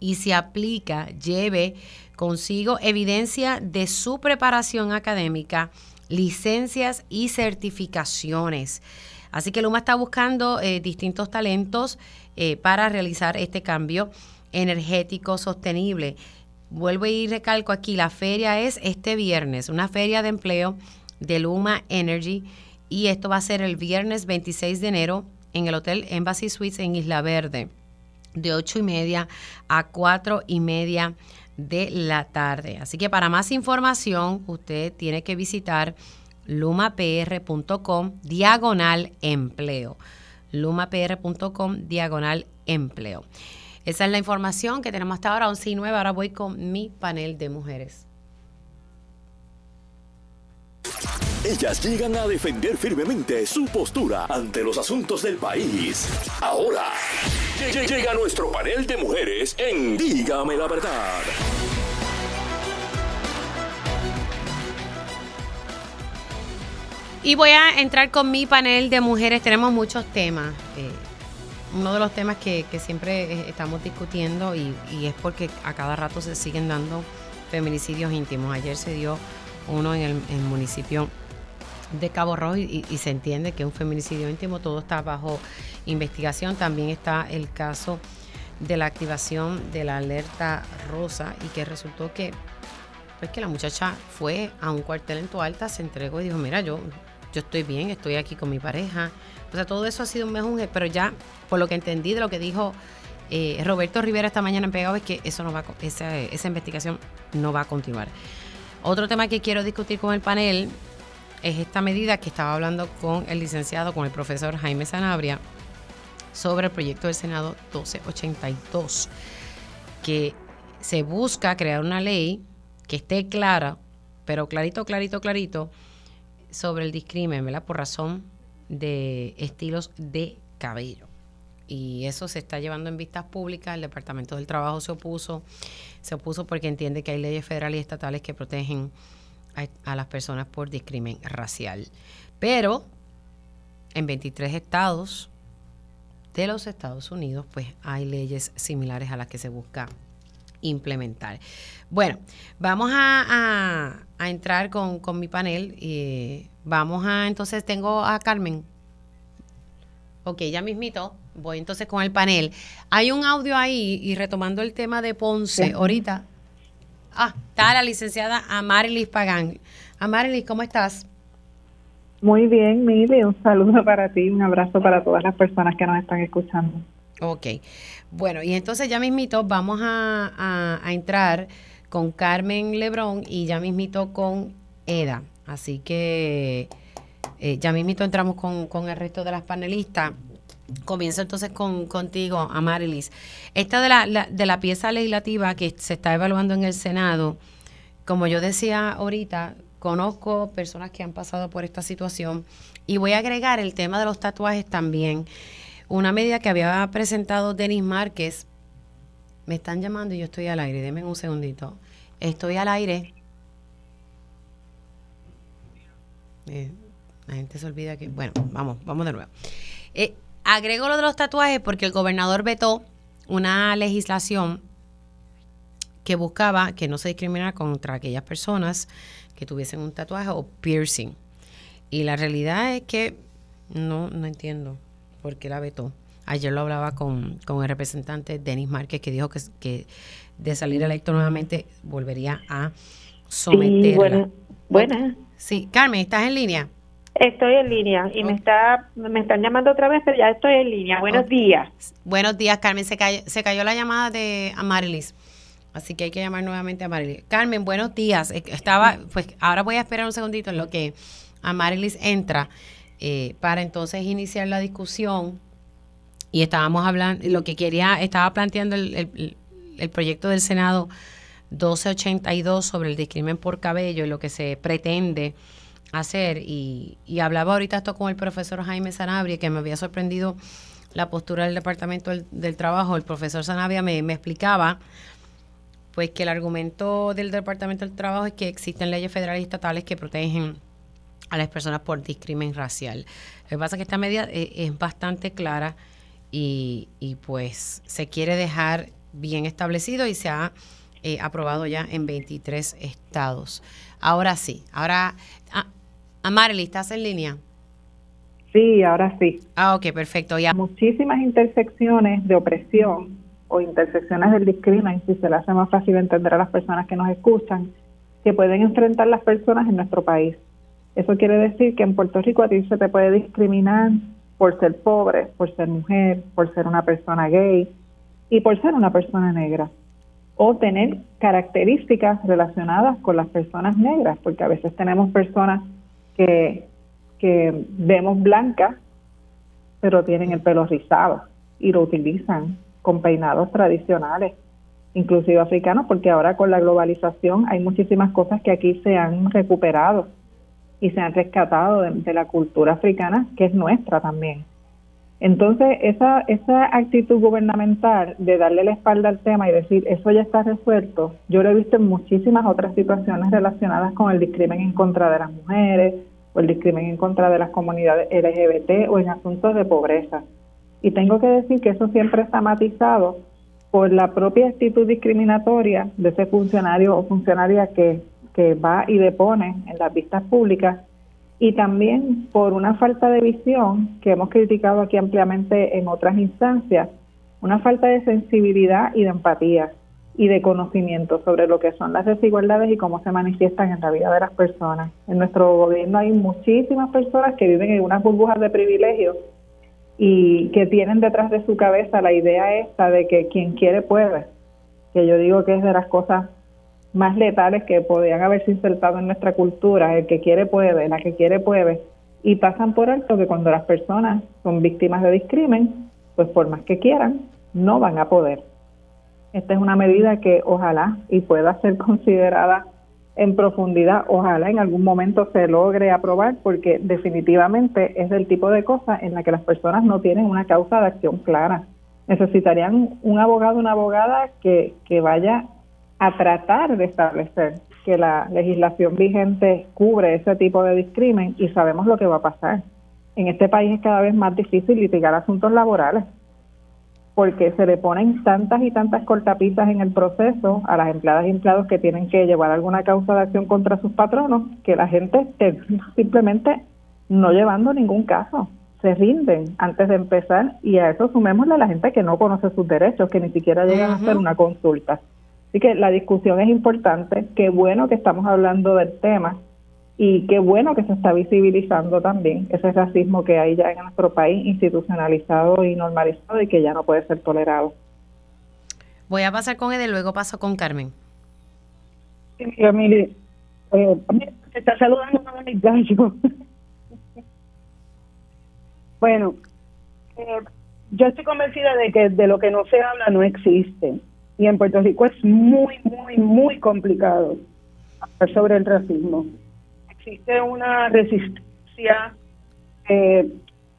y se aplica, lleve consigo evidencia de su preparación académica, licencias y certificaciones. Así que Luma está buscando eh, distintos talentos eh, para realizar este cambio energético sostenible. Vuelvo y recalco aquí, la feria es este viernes, una feria de empleo de Luma Energy y esto va a ser el viernes 26 de enero en el Hotel Embassy Suites en Isla Verde de 8 y media a 4 y media de la tarde. Así que para más información, usted tiene que visitar lumapr.com diagonal empleo. lumapr.com diagonal empleo. Esa es la información que tenemos hasta ahora, 11 y 9. Ahora voy con mi panel de mujeres. Ellas llegan a defender firmemente su postura ante los asuntos del país. Ahora, llega nuestro panel de mujeres en Dígame la verdad. Y voy a entrar con mi panel de mujeres. Tenemos muchos temas. Eh, uno de los temas que, siempre eh, estamos discutiendo y, es porque a cada rato se siguen dando feminicidios íntimos. Ayer se dio uno en el municipio de Cabo Rojo y, se entiende que es un feminicidio íntimo, todo está bajo investigación. También está el caso de la activación de la alerta rosa y que resultó que pues que la muchacha fue a un cuartel en Alta, se entregó y dijo, mira, yo, yo estoy bien, estoy aquí con mi pareja. O sea, todo eso ha sido un mejunje, pero ya, por lo que entendí de lo que dijo eh, Roberto Rivera esta mañana en Pegado, es que eso no va, esa, esa investigación no va a continuar. Otro tema que quiero discutir con el panel es esta medida que estaba hablando con el licenciado, con el profesor Jaime Sanabria, sobre el proyecto del Senado 1282, que se busca crear una ley que esté clara, pero clarito, clarito, clarito, sobre el discrimen, ¿verdad? Por razón de estilos de cabello. Y eso se está llevando en vistas públicas. El Departamento del Trabajo se opuso. Se opuso porque entiende que hay leyes federales y estatales que protegen a, las personas por discrimen racial. Pero en 23 estados de los Estados Unidos, pues hay leyes similares a las que se busca implementar. Bueno, vamos a, entrar con, mi panel y vamos a, entonces tengo a Carmen. Ok, ya mismito, voy entonces con el panel. Hay un audio ahí y retomando el tema de Ponce, ahorita. Ah, está la licenciada Amarilis Pagán. Amarilis, ¿cómo estás? Muy bien, Mili. Un saludo para ti, un abrazo para todas las personas que nos están escuchando. Ok. Bueno, y entonces ya mismito vamos a, a entrar con Carmen Lebrón y ya mismito con Eda. Así que eh, ya mismito entramos con, el resto de las panelistas. Comienzo entonces con, contigo, Amarilis. Esta de la, de la pieza legislativa que se está evaluando en el Senado, como yo decía ahorita, conozco personas que han pasado por esta situación y voy a agregar el tema de los tatuajes también. Una medida que había presentado Denis Márquez, me están llamando y yo estoy al aire, denme un segundito. Estoy al aire. Eh, la gente se olvida que, bueno, vamos, vamos de nuevo. Eh, agrego lo de los tatuajes porque el gobernador vetó una legislación que buscaba que no se discriminara contra aquellas personas que tuviesen un tatuaje o piercing. Y la realidad es que no, no entiendo por qué la vetó. Ayer lo hablaba con, con el representante Denis Márquez, que dijo que, que de salir electo nuevamente volvería a someterla. buena, Sí, Carmen, ¿estás en línea? Estoy en línea y me está me están llamando otra vez, pero ya estoy en línea. Buenos días. Buenos días, Carmen. Se cayó, se cayó la llamada de Amarilis. Así que hay que llamar nuevamente a Amarilis. Carmen, buenos días. Estaba, pues ahora voy a esperar un segundito en lo que Amarilis entra eh, para entonces iniciar la discusión. Y estábamos hablando, lo que quería, estaba planteando el, el proyecto del Senado 1282 sobre el discrimen por cabello y lo que se pretende hacer. Y, hablaba ahorita esto con el profesor Jaime Sanabria, que me había sorprendido la postura del Departamento del, Trabajo. El profesor Sanabria me, explicaba pues que el argumento del Departamento del Trabajo es que existen leyes federales y estatales que protegen a las personas por discrimen racial. Lo que pasa es que esta medida eh, es, bastante clara y, y, pues se quiere dejar bien establecido y se ha eh, aprobado ya en 23 estados. Ahora sí, ahora ah, Amarely, ¿estás en línea? Sí, ahora sí. Ah, ok, perfecto. Ya. Muchísimas intersecciones de opresión o intersecciones del discrimen, si se le hace más fácil entender a las personas que nos escuchan, que pueden enfrentar las personas en nuestro país. Eso quiere decir que en Puerto Rico a ti se te puede discriminar por ser pobre, por ser mujer, por ser una persona gay y por ser una persona negra. O tener características relacionadas con las personas negras, porque a veces tenemos personas que, vemos blancas, pero tienen el pelo rizado y lo utilizan con peinados tradicionales, inclusive africanos, porque ahora con la globalización hay muchísimas cosas que aquí se han recuperado y se han rescatado de, la cultura africana, que es nuestra también. Entonces, esa, esa actitud gubernamental de darle la espalda al tema y decir, eso ya está resuelto, yo lo he visto en muchísimas otras situaciones relacionadas con el discrimen en contra de las mujeres, o el discrimen en contra de las comunidades LGBT o en asuntos de pobreza. Y tengo que decir que eso siempre está matizado por la propia actitud discriminatoria de ese funcionario o funcionaria que, que va y depone en las vistas públicas y también por una falta de visión que hemos criticado aquí ampliamente en otras instancias, una falta de sensibilidad y de empatía y de conocimiento sobre lo que son las desigualdades y cómo se manifiestan en la vida de las personas. En nuestro gobierno hay muchísimas personas que viven en unas burbujas de privilegio y que tienen detrás de su cabeza la idea esta de que quien quiere puede, que yo digo que es de las cosas más letales que podrían haberse insertado en nuestra cultura, el que quiere puede, la que quiere puede, y pasan por alto que cuando las personas son víctimas de discrimen, pues por más que quieran, no van a poder. Esta es una medida que ojalá y pueda ser considerada en profundidad, ojalá en algún momento se logre aprobar, porque definitivamente es del tipo de cosas en la que las personas no tienen una causa de acción clara. Necesitarían un abogado, una abogada que, que vaya a tratar de establecer que la legislación vigente cubre ese tipo de discrimen y sabemos lo que va a pasar. En este país es cada vez más difícil litigar asuntos laborales porque se le ponen tantas y tantas cortapisas en el proceso a las empleadas y empleados que tienen que llevar alguna causa de acción contra sus patronos, que la gente simplemente no llevando ningún caso. se rinden antes de empezar y a eso sumémosle a la gente que no conoce sus derechos, que ni siquiera llegan a hacer una consulta. Así que la discusión es importante, qué bueno que estamos hablando del tema y qué bueno que se está visibilizando también ese racismo que hay ya en nuestro país institucionalizado y normalizado y que ya no puede ser tolerado. Voy a pasar con Ede, luego paso con Carmen. Sí, mire, eh, se está saludando a mi gallo. bueno, eh, yo estoy convencida de que de lo que no se habla no existe. Y en Puerto Rico es muy, muy, muy complicado hablar sobre el racismo. Existe una resistencia, eh,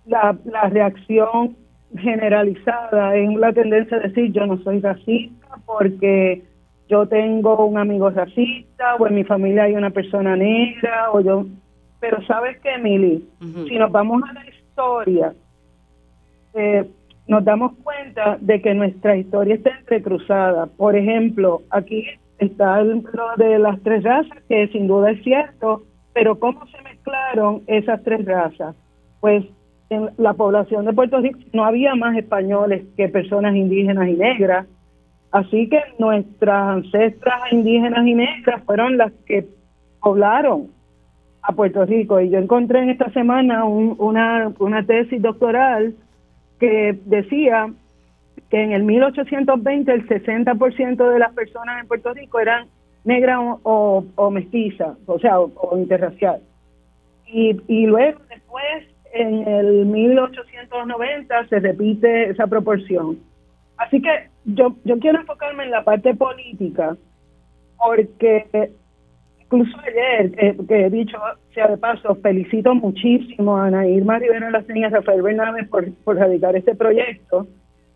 la, la reacción generalizada es la tendencia a decir yo no soy racista porque yo tengo un amigo racista o en mi familia hay una persona negra o yo pero sabes qué Emily si nos vamos a la historia eh, nos damos cuenta de que nuestra historia está entrecruzada. Por ejemplo aquí está el de las tres razas que sin duda es cierto pero cómo se mezclaron esas tres razas pues en la población de Puerto Rico no había más españoles que personas indígenas y negras. Así que nuestras ancestras indígenas y negras fueron las que poblaron a Puerto Rico. Y yo encontré en esta semana una, una tesis doctoral que decía que en el 1820 el 60% de las personas en Puerto Rico eran negras o, o, mestizas, o sea, o, interracial. Y, y luego después, en el 1890, se repite esa proporción. Así que yo, yo quiero enfocarme en la parte política, porque incluso ayer, que, he dicho, sea de paso, felicito muchísimo a Ana Irma Rivera Las Señas, Rafael Bernabe por, por radicar este proyecto,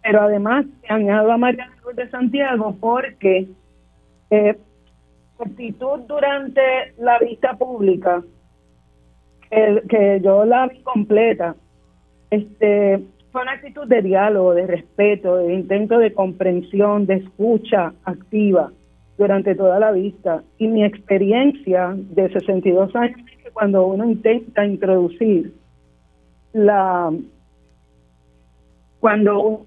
pero además añado a María de Santiago porque eh, actitud durante la vista pública, que, que yo la vi completa, este fue una actitud de diálogo, de respeto, de intento de comprensión, de escucha activa durante toda la vista. Y mi experiencia de 62 años es que cuando uno intenta introducir la... Cuando...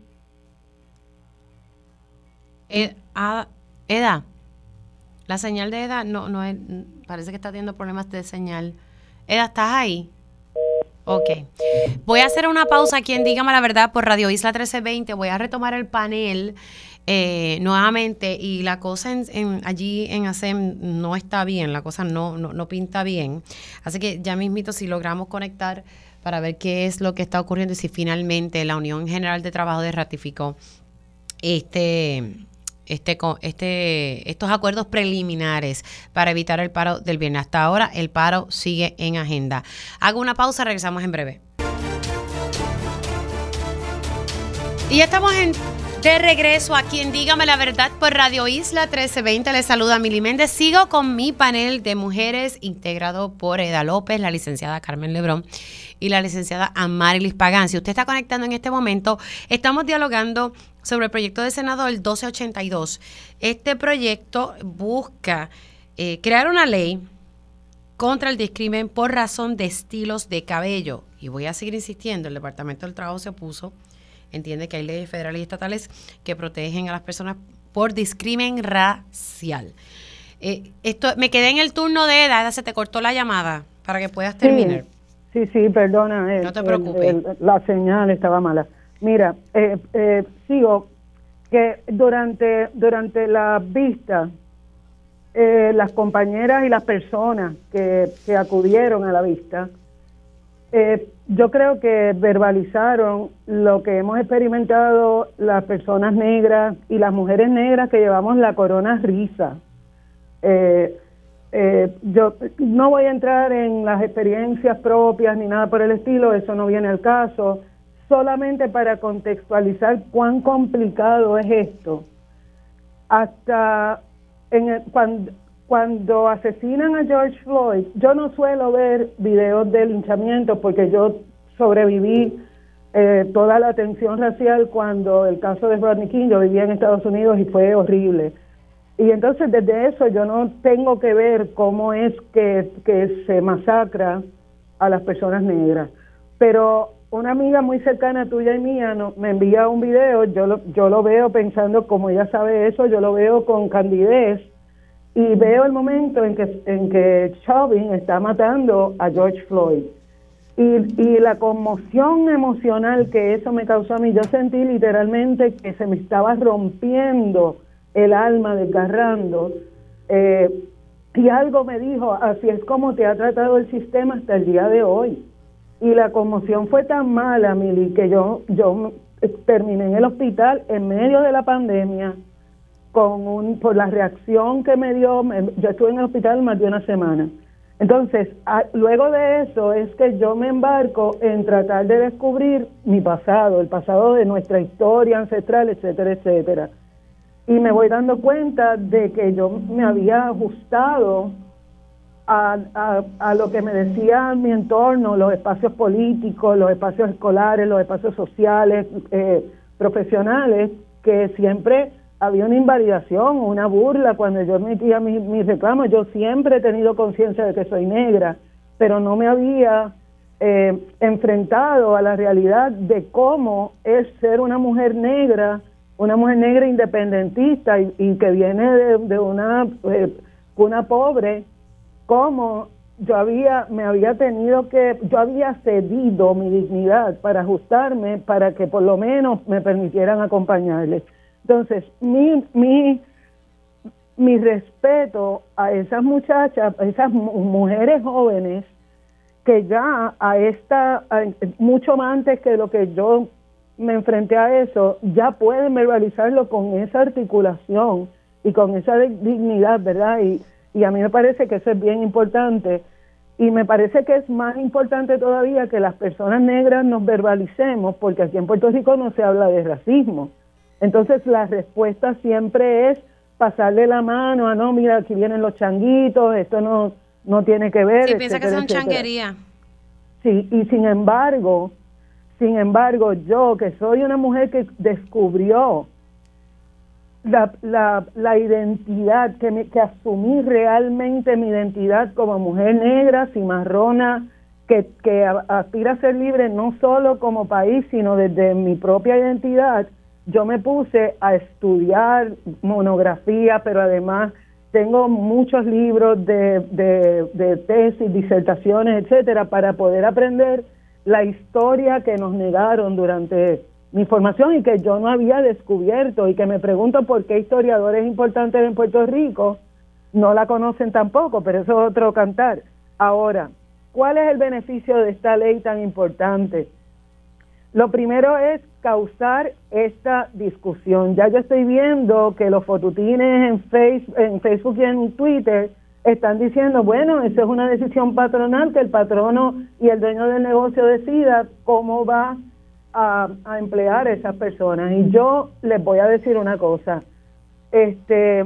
Eh, ah, Eda, la señal de Eda no, no parece que está teniendo problemas de señal. Eda, ¿estás ahí? Ok. Voy a hacer una pausa aquí en Dígame la Verdad por Radio Isla 1320. Voy a retomar el panel eh, nuevamente y la cosa en, allí en ASEM no está bien, la cosa no, no, pinta bien. Así que ya mismito si logramos conectar para ver qué es lo que está ocurriendo y si finalmente la Unión General de Trabajo ratificó este este, este, estos acuerdos preliminares para evitar el paro del viernes. Hasta ahora el paro sigue en agenda. Hago una pausa, regresamos en breve. Y ya estamos en, de regreso aquí en Dígame la Verdad por Radio Isla 1320. Les saluda Mili Méndez. Sigo con mi panel de mujeres integrado por Eda López, la licenciada Carmen Lebrón y la licenciada Amarilis Pagán. Si usted está conectando en este momento, estamos dialogando sobre el proyecto de Senado del 1282. Este proyecto busca eh, crear una ley contra el discrimen por razón de estilos de cabello. Y voy a seguir insistiendo, el Departamento del Trabajo se opuso, entiende que hay leyes federales y estatales que protegen a las personas por discrimen racial. Eh, esto, me quedé en el turno de edad, se te cortó la llamada para que puedas terminar. Sí, sí, perdona. no te preocupes. la señal estaba mala. Mira, eh, eh, sigo que durante, durante la vista, eh, las compañeras y las personas que, que acudieron a la vista, eh, yo creo que verbalizaron lo que hemos experimentado las personas negras y las mujeres negras que llevamos la corona risa. Eh, yo no voy a entrar en las experiencias propias ni nada por el estilo, eso no viene al caso solamente para contextualizar cuán complicado es esto. Hasta en cuando, cuando asesinan a George Floyd, yo no suelo ver videos de linchamiento porque yo sobreviví eh, toda la tensión racial cuando el caso de Rodney King, yo vivía en Estados Unidos y fue horrible. Y entonces desde eso yo no tengo que ver cómo es que, se masacra a las personas negras. Pero una amiga muy cercana tuya y mía me envía un video, yo lo, yo lo veo pensando, como ella sabe eso, yo lo veo con candidez y veo el momento en que, en que Chauvin está matando a George Floyd. Y, y la conmoción emocional que eso me causó a mí, yo sentí literalmente que se me estaba rompiendo el alma, desgarrando. Eh, y algo me dijo, así es como te ha tratado el sistema hasta el día de hoy. Y la conmoción fue tan mala, Mili, que yo, yo terminé en el hospital en medio de la pandemia con un, por la reacción que me dio, yo estuve en el hospital más de una semana. Entonces, luego de eso es que yo me embarco en tratar de descubrir mi pasado, el pasado de nuestra historia ancestral, etcétera, etcétera. Y me voy dando cuenta de que yo me había ajustado a, a, lo que me decía mi entorno, los espacios políticos, los espacios escolares, los espacios sociales, eh, profesionales, que siempre había una invalidación, una burla cuando yo metía mis, mis reclamos. Yo siempre he tenido conciencia de que soy negra, pero no me había eh, enfrentado a la realidad de cómo es ser una mujer negra, una mujer negra independentista y, que viene de, una eh, cuna pobre cómo yo había, me había tenido que, yo había cedido mi dignidad para ajustarme, para que por lo menos me permitieran acompañarles. Entonces, mi, mi, mi respeto a esas muchachas, a esas mujeres jóvenes que ya a esta, mucho antes que lo que yo me enfrenté a eso, ya pueden verbalizarlo con esa articulación y con esa dignidad, ¿verdad? Y, y a mí me parece que eso es bien importante. Y me parece que es más importante todavía que las personas negras nos verbalicemos, porque aquí en Puerto Rico no se habla de racismo. Entonces la respuesta siempre es pasarle la mano a no, mira, aquí vienen los changuitos, esto no, no tiene que ver. Sí, piensa que son changuerías. Sí, y sin embargo, sin embargo, yo que soy una mujer que descubrió la, la, la identidad, que, me, que asumí realmente mi identidad como mujer negra, cimarrona, que, que aspira a ser libre no solo como país, sino desde mi propia identidad, yo me puse a estudiar monografía, pero además tengo muchos libros de, de, tesis, disertaciones, etcétera, para poder aprender la historia que nos negaron durante mi formación y que yo no había descubierto y que me pregunto por qué historiadores importantes en Puerto Rico no la conocen tampoco, pero eso es otro cantar. Ahora, ¿cuál es el beneficio de esta ley tan importante? Lo primero es causar esta discusión. Ya yo estoy viendo que los fotutines en Facebook, en Facebook y en Twitter están diciendo, bueno, eso es una decisión patronal, que el patrono y el dueño del negocio decida cómo va a, emplear a esas personas. Y yo les voy a decir una cosa, este,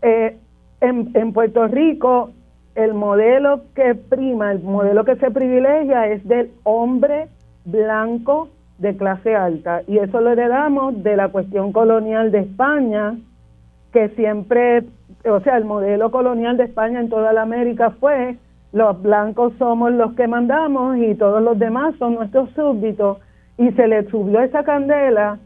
eh, en, en Puerto Rico el modelo que prima, el modelo que se privilegia es del hombre blanco de clase alta y eso lo heredamos de la cuestión colonial de España que siempre, o sea, el modelo colonial de España en toda la América fue los blancos somos los que mandamos y todos los demás son nuestros súbditos y se le subió esa candela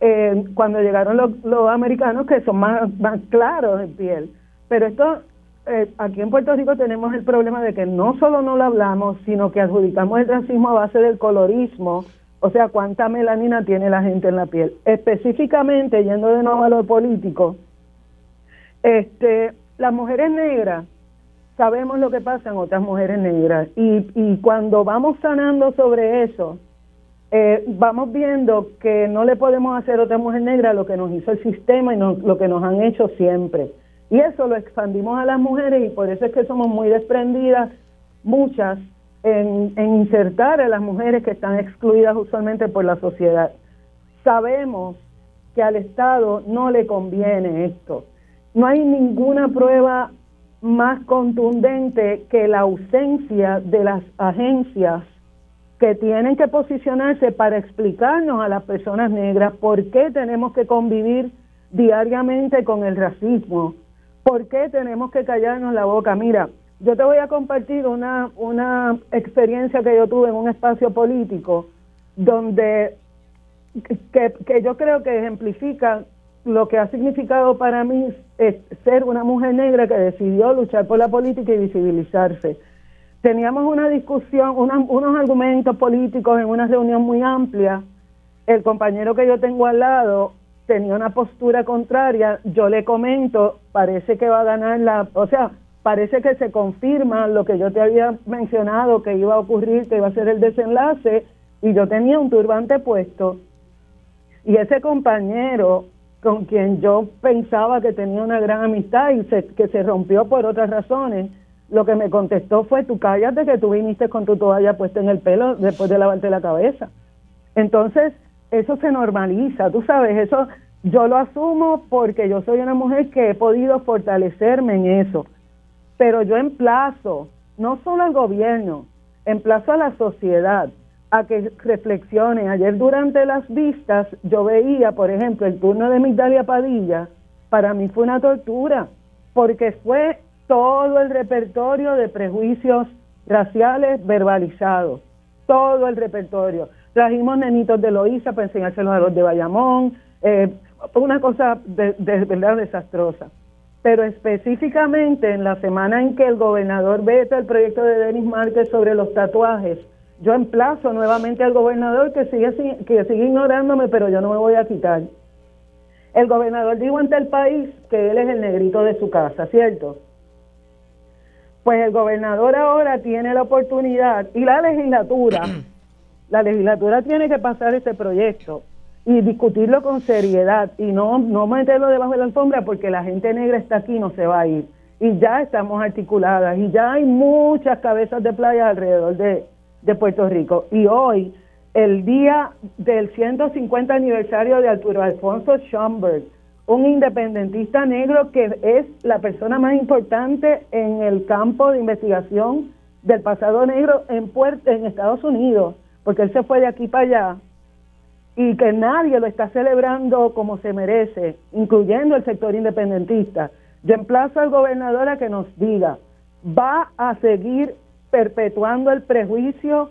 eh, cuando llegaron los, americanos que son más, más claros en piel. Pero esto, eh, aquí en Puerto Rico tenemos el problema de que no solo no lo hablamos, sino que adjudicamos el racismo a base del colorismo, o sea, cuánta melanina tiene la gente en la piel. Específicamente, yendo de nuevo a lo político, este, las mujeres negras, sabemos lo que pasa en otras mujeres negras y, y cuando vamos sanando sobre eso, eh, vamos viendo que no le podemos hacer a otra mujer negra lo que nos hizo el sistema y lo que nos han hecho siempre. Y eso lo expandimos a las mujeres y por eso es que somos muy desprendidas, muchas, en, insertar a las mujeres que están excluidas usualmente por la sociedad. Sabemos que al Estado no le conviene esto. No hay ninguna prueba más contundente que la ausencia de las agencias que tienen que posicionarse para explicarnos a las personas negras por qué tenemos que convivir diariamente con el racismo, por qué tenemos que callarnos la boca. Mira, yo te voy a compartir una, una experiencia que yo tuve en un espacio político donde que, que yo creo que ejemplifica lo que ha significado para mí ser una mujer negra que decidió luchar por la política y visibilizarse. Teníamos una discusión, unos argumentos políticos en una reunión muy amplia. El compañero que yo tengo al lado tenía una postura contraria. Yo le comento, parece que va a ganar la, o sea, parece que se confirma lo que yo te había mencionado que iba a ocurrir, que iba a ser el desenlace, y yo tenía un turbante puesto. Y ese compañero con quien yo pensaba que tenía una gran amistad y que se rompió por otras razones, lo que me contestó fue, tú cállate que tú viniste con tu toalla puesta en el pelo después de lavarte la cabeza. Entonces, eso se normaliza, tú sabes, eso yo lo asumo porque yo soy una mujer que he podido fortalecerme en eso. Pero yo emplazo, no solo al gobierno, emplazo a la sociedad a que reflexione. Ayer durante las vistas yo veía, por ejemplo, el turno de Migdalia Padilla, para mí fue una tortura, porque fue todo el repertorio de prejuicios raciales verbalizados, todo el repertorio. Trajimos nenitos de Loíza para enseñárselos a los de Bayamón, eh, una cosa de, verdad desastrosa. Pero específicamente en la semana en que el gobernador veta el proyecto de Denis Márquez sobre los tatuajes, yo emplazo nuevamente al gobernador que sigue, que sigue ignorándome, pero yo no me voy a quitar. El gobernador dijo ante el país que él es el negrito de su casa, ¿cierto? Pues el gobernador ahora tiene la oportunidad y la legislatura, la legislatura tiene que pasar este proyecto y discutirlo con seriedad y no, no meterlo debajo de la alfombra porque la gente negra está aquí y no se va a ir. Y ya estamos articuladas y ya hay muchas cabezas de playa alrededor de, de Puerto Rico. Y hoy, el día del 150 aniversario de Arturo Alfonso Schomburg, un independentista negro que es la persona más importante en el campo de investigación del pasado negro en, en Estados Unidos, porque él se fue de aquí para allá y que nadie lo está celebrando como se merece, incluyendo el sector independentista. Yo emplazo al gobernador a que nos diga, ¿va a seguir perpetuando el prejuicio,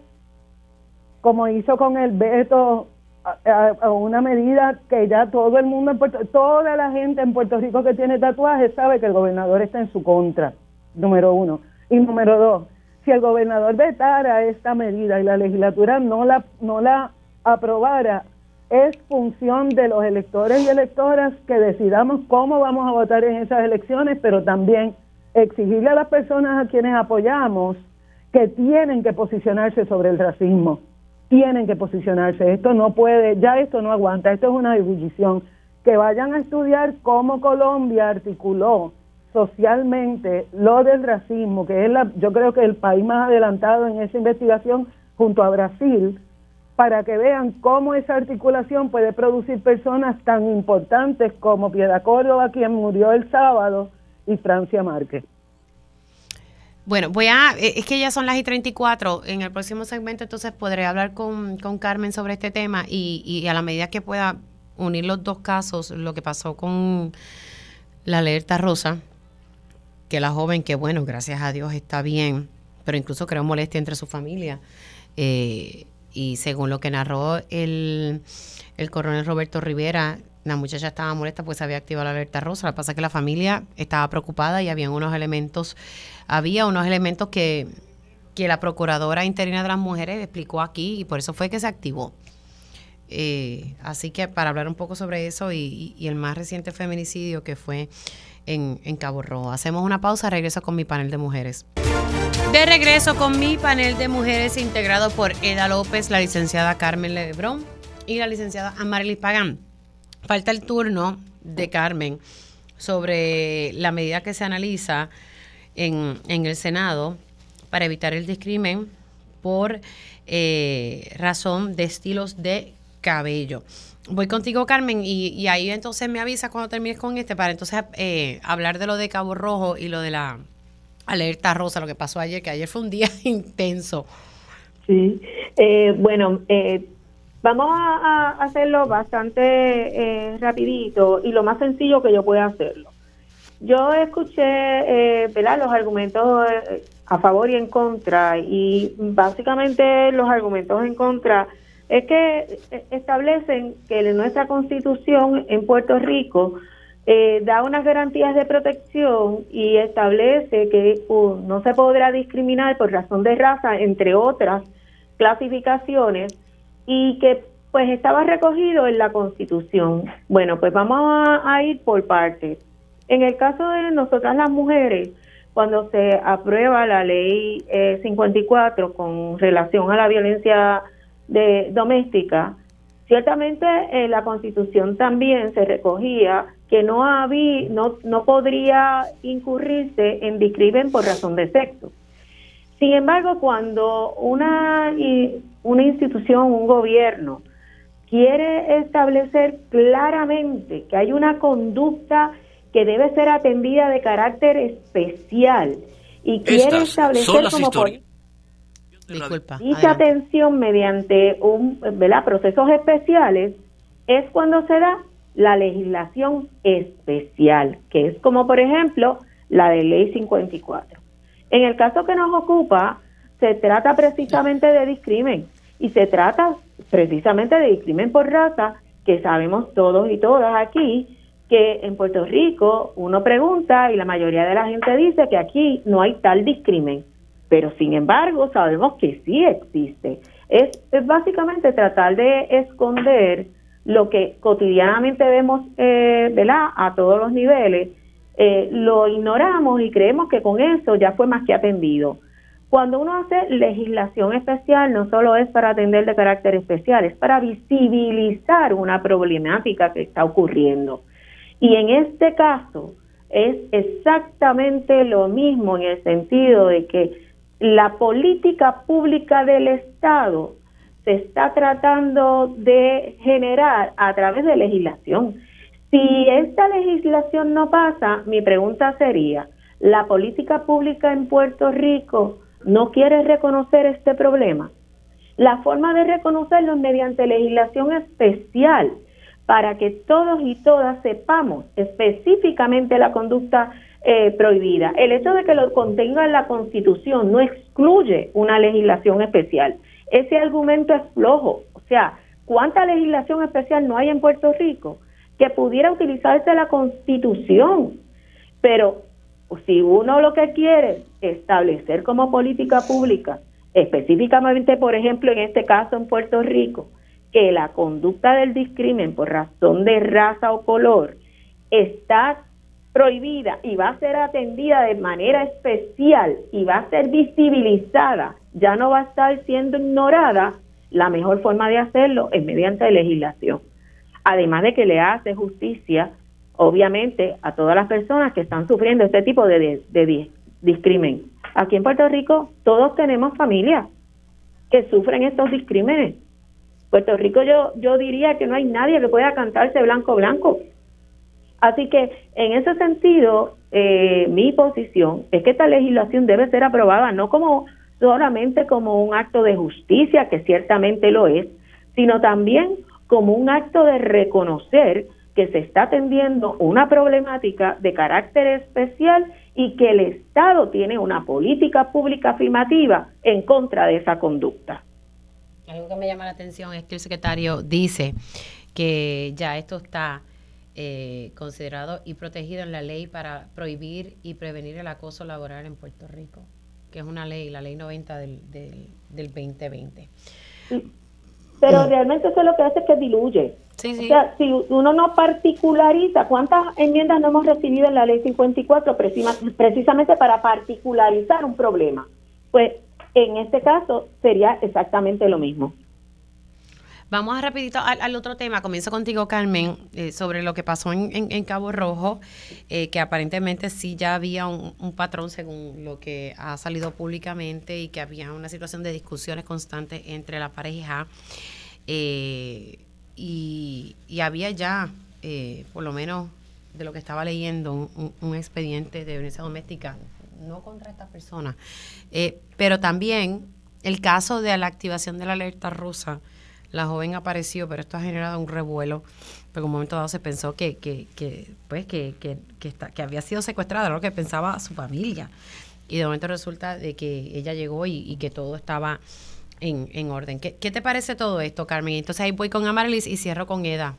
como hizo con el veto a, una medida que ya todo el mundo en Puerto toda la gente en Puerto Rico que tiene tatuajes sabe que el gobernador está en su contra, número uno. Y número dos, si el gobernador vetara esta medida y la legislatura no la, no la aprobara, es función de los electores y electoras que decidamos cómo vamos a votar en esas elecciones, pero también exigirle a las personas a quienes apoyamos que tienen que posicionarse sobre el racismo, tienen que posicionarse. Esto no puede, ya esto no aguanta, esto es una división. Que vayan a estudiar cómo Colombia articuló socialmente lo del racismo, que es la, yo creo que el país más adelantado en esa investigación junto a Brasil, para que vean cómo esa articulación puede producir personas tan importantes como Piedra Córdoba, quien murió el sábado, y Francia Márquez. Bueno, voy a, eh, es que ya son las y 34, en el próximo segmento entonces podré hablar con, Carmen sobre este tema y, y, a la medida que pueda unir los dos casos, lo que pasó con la alerta rosa, que la joven, que bueno, gracias a Dios está bien, pero incluso creó molestia entre su familia. Eh, y según lo que narró el, el coronel Roberto Rivera, la muchacha estaba molesta pues se había activado la alerta rosa. Lo que pasa es que la familia estaba preocupada y había unos elementos, había unos elementos que, que la procuradora interina de las mujeres explicó aquí y por eso fue que se activó. Eh, así que para hablar un poco sobre eso y, el más reciente feminicidio que fue en, Cabo Rojo. Hacemos una pausa, regreso con mi panel de mujeres. De regreso con mi panel de mujeres integrado por Eda López, la licenciada Carmen Lebrón y la licenciada Amarilis Pagán. Falta el turno de Carmen sobre la medida que se analiza en, el Senado para evitar el discrimen por eh, razón de estilos de cabello. Voy contigo, Carmen, y, ahí entonces me avisa cuando termines con este para entonces eh, hablar de lo de Cabo Rojo y lo de la alerta rosa, lo que pasó ayer, que ayer fue un día intenso. Sí, eh, bueno, eh, Vamos a, hacerlo bastante eh, rapidito y lo más sencillo que yo pueda hacerlo. yo escuché ¿verdad? los argumentos a favor y en contra y básicamente los argumentos en contra es que establecen que nuestra constitución en Puerto Rico eh, da unas garantías de protección y establece que no se podrá discriminar por razón de raza, entre otras clasificaciones, y que pues estaba recogido en la Constitución. Bueno, pues vamos a, ir por partes. En el caso de nosotras las mujeres, cuando se aprueba la ley 54 eh, con relación a la violencia de, doméstica, ciertamente en la Constitución también se recogía que no había, no, no podría incurrirse en discrimen por razón de sexo. Sin embargo, cuando una, una institución, un gobierno, quiere establecer claramente que hay una conducta que debe ser atendida de carácter especial y quiere establecer como dicha atención mediante un ¿verdad? procesos especiales es cuando se da la legislación especial, que es como por ejemplo la de ley 54. En el caso que nos ocupa, se trata precisamente de discrimen y se trata precisamente de discrimen por raza, que sabemos todos y todas aquí que en Puerto Rico uno pregunta y la mayoría de la gente dice que aquí no hay tal discrimen, pero sin embargo sabemos que sí existe. Es, básicamente tratar de esconder lo que cotidianamente vemos eh, a todos los niveles, eh, lo ignoramos y creemos que con eso ya fue más que atendido. Cuando uno hace legislación especial, no solo es para atender de carácter especial, es para visibilizar una problemática que está ocurriendo. Y en este caso es exactamente lo mismo en el sentido de que la política pública del Estado se está tratando de generar a través de legislación. Si esta legislación no pasa, mi pregunta sería, ¿la política pública en Puerto Rico no quiere reconocer este problema. La forma de reconocerlo es mediante legislación especial para que todos y todas sepamos específicamente la conducta eh, prohibida. El hecho de que lo contenga la Constitución no excluye una legislación especial. Ese argumento es flojo. O sea, ¿cuánta legislación especial no hay en Puerto Rico que pudiera utilizarse la Constitución? Pero si uno lo que quiere es establecer como política pública, específicamente, por ejemplo, en este caso en Puerto Rico, que la conducta del discrimen por razón de raza o color está prohibida y va a ser atendida de manera especial y va a ser visibilizada, ya no va a estar siendo ignorada, la mejor forma de hacerlo es mediante legislación. Además de que le hace justicia obviamente a todas las personas que están sufriendo este tipo de, de, discrimen. Aquí en Puerto Rico todos tenemos familias que sufren estos discrímenes. Puerto Rico yo, yo diría que no hay nadie que pueda cantarse blanco blanco. Así que en ese sentido, eh, mi posición es que esta legislación debe ser aprobada no como solamente como un acto de justicia, que ciertamente lo es, sino también como un acto de reconocer que se está atendiendo una problemática de carácter especial y que el Estado tiene una política pública afirmativa en contra de esa conducta. Algo que me llama la atención es que el secretario dice que ya esto está eh, considerado y protegido en la ley para prohibir y prevenir el acoso laboral en Puerto Rico, que es una ley, la ley 90 del, del, del 2020. Pero realmente eso lo que hace es que diluye. O sea, si uno no particulariza, ¿cuántas enmiendas no hemos recibido en la ley 54 precisamente para particularizar un problema? Pues en este caso sería exactamente lo mismo. Vamos a rapidito al, otro tema. Comienzo contigo, Carmen, eh, sobre lo que pasó en, Cabo Rojo, eh, que aparentemente sí ya había un, un, patrón según lo que ha salido públicamente y que había una situación de discusiones constantes entre la pareja. Eh, y, había ya, por lo menos de lo que estaba leyendo, un, expediente de violencia doméstica, no contra esta persona, pero también el caso de la activación de la alerta rusa, la joven apareció, pero esto ha generado un revuelo, porque en un momento dado se pensó que, que, que pues, que, que, que, está- que había sido secuestrada, lo que pensaba su familia. Y de momento resulta de que ella llegó y, y que todo estaba en, en orden. ¿Qué, ¿Qué te parece todo esto, Carmen? Entonces ahí voy con Amarilis y cierro con Eda.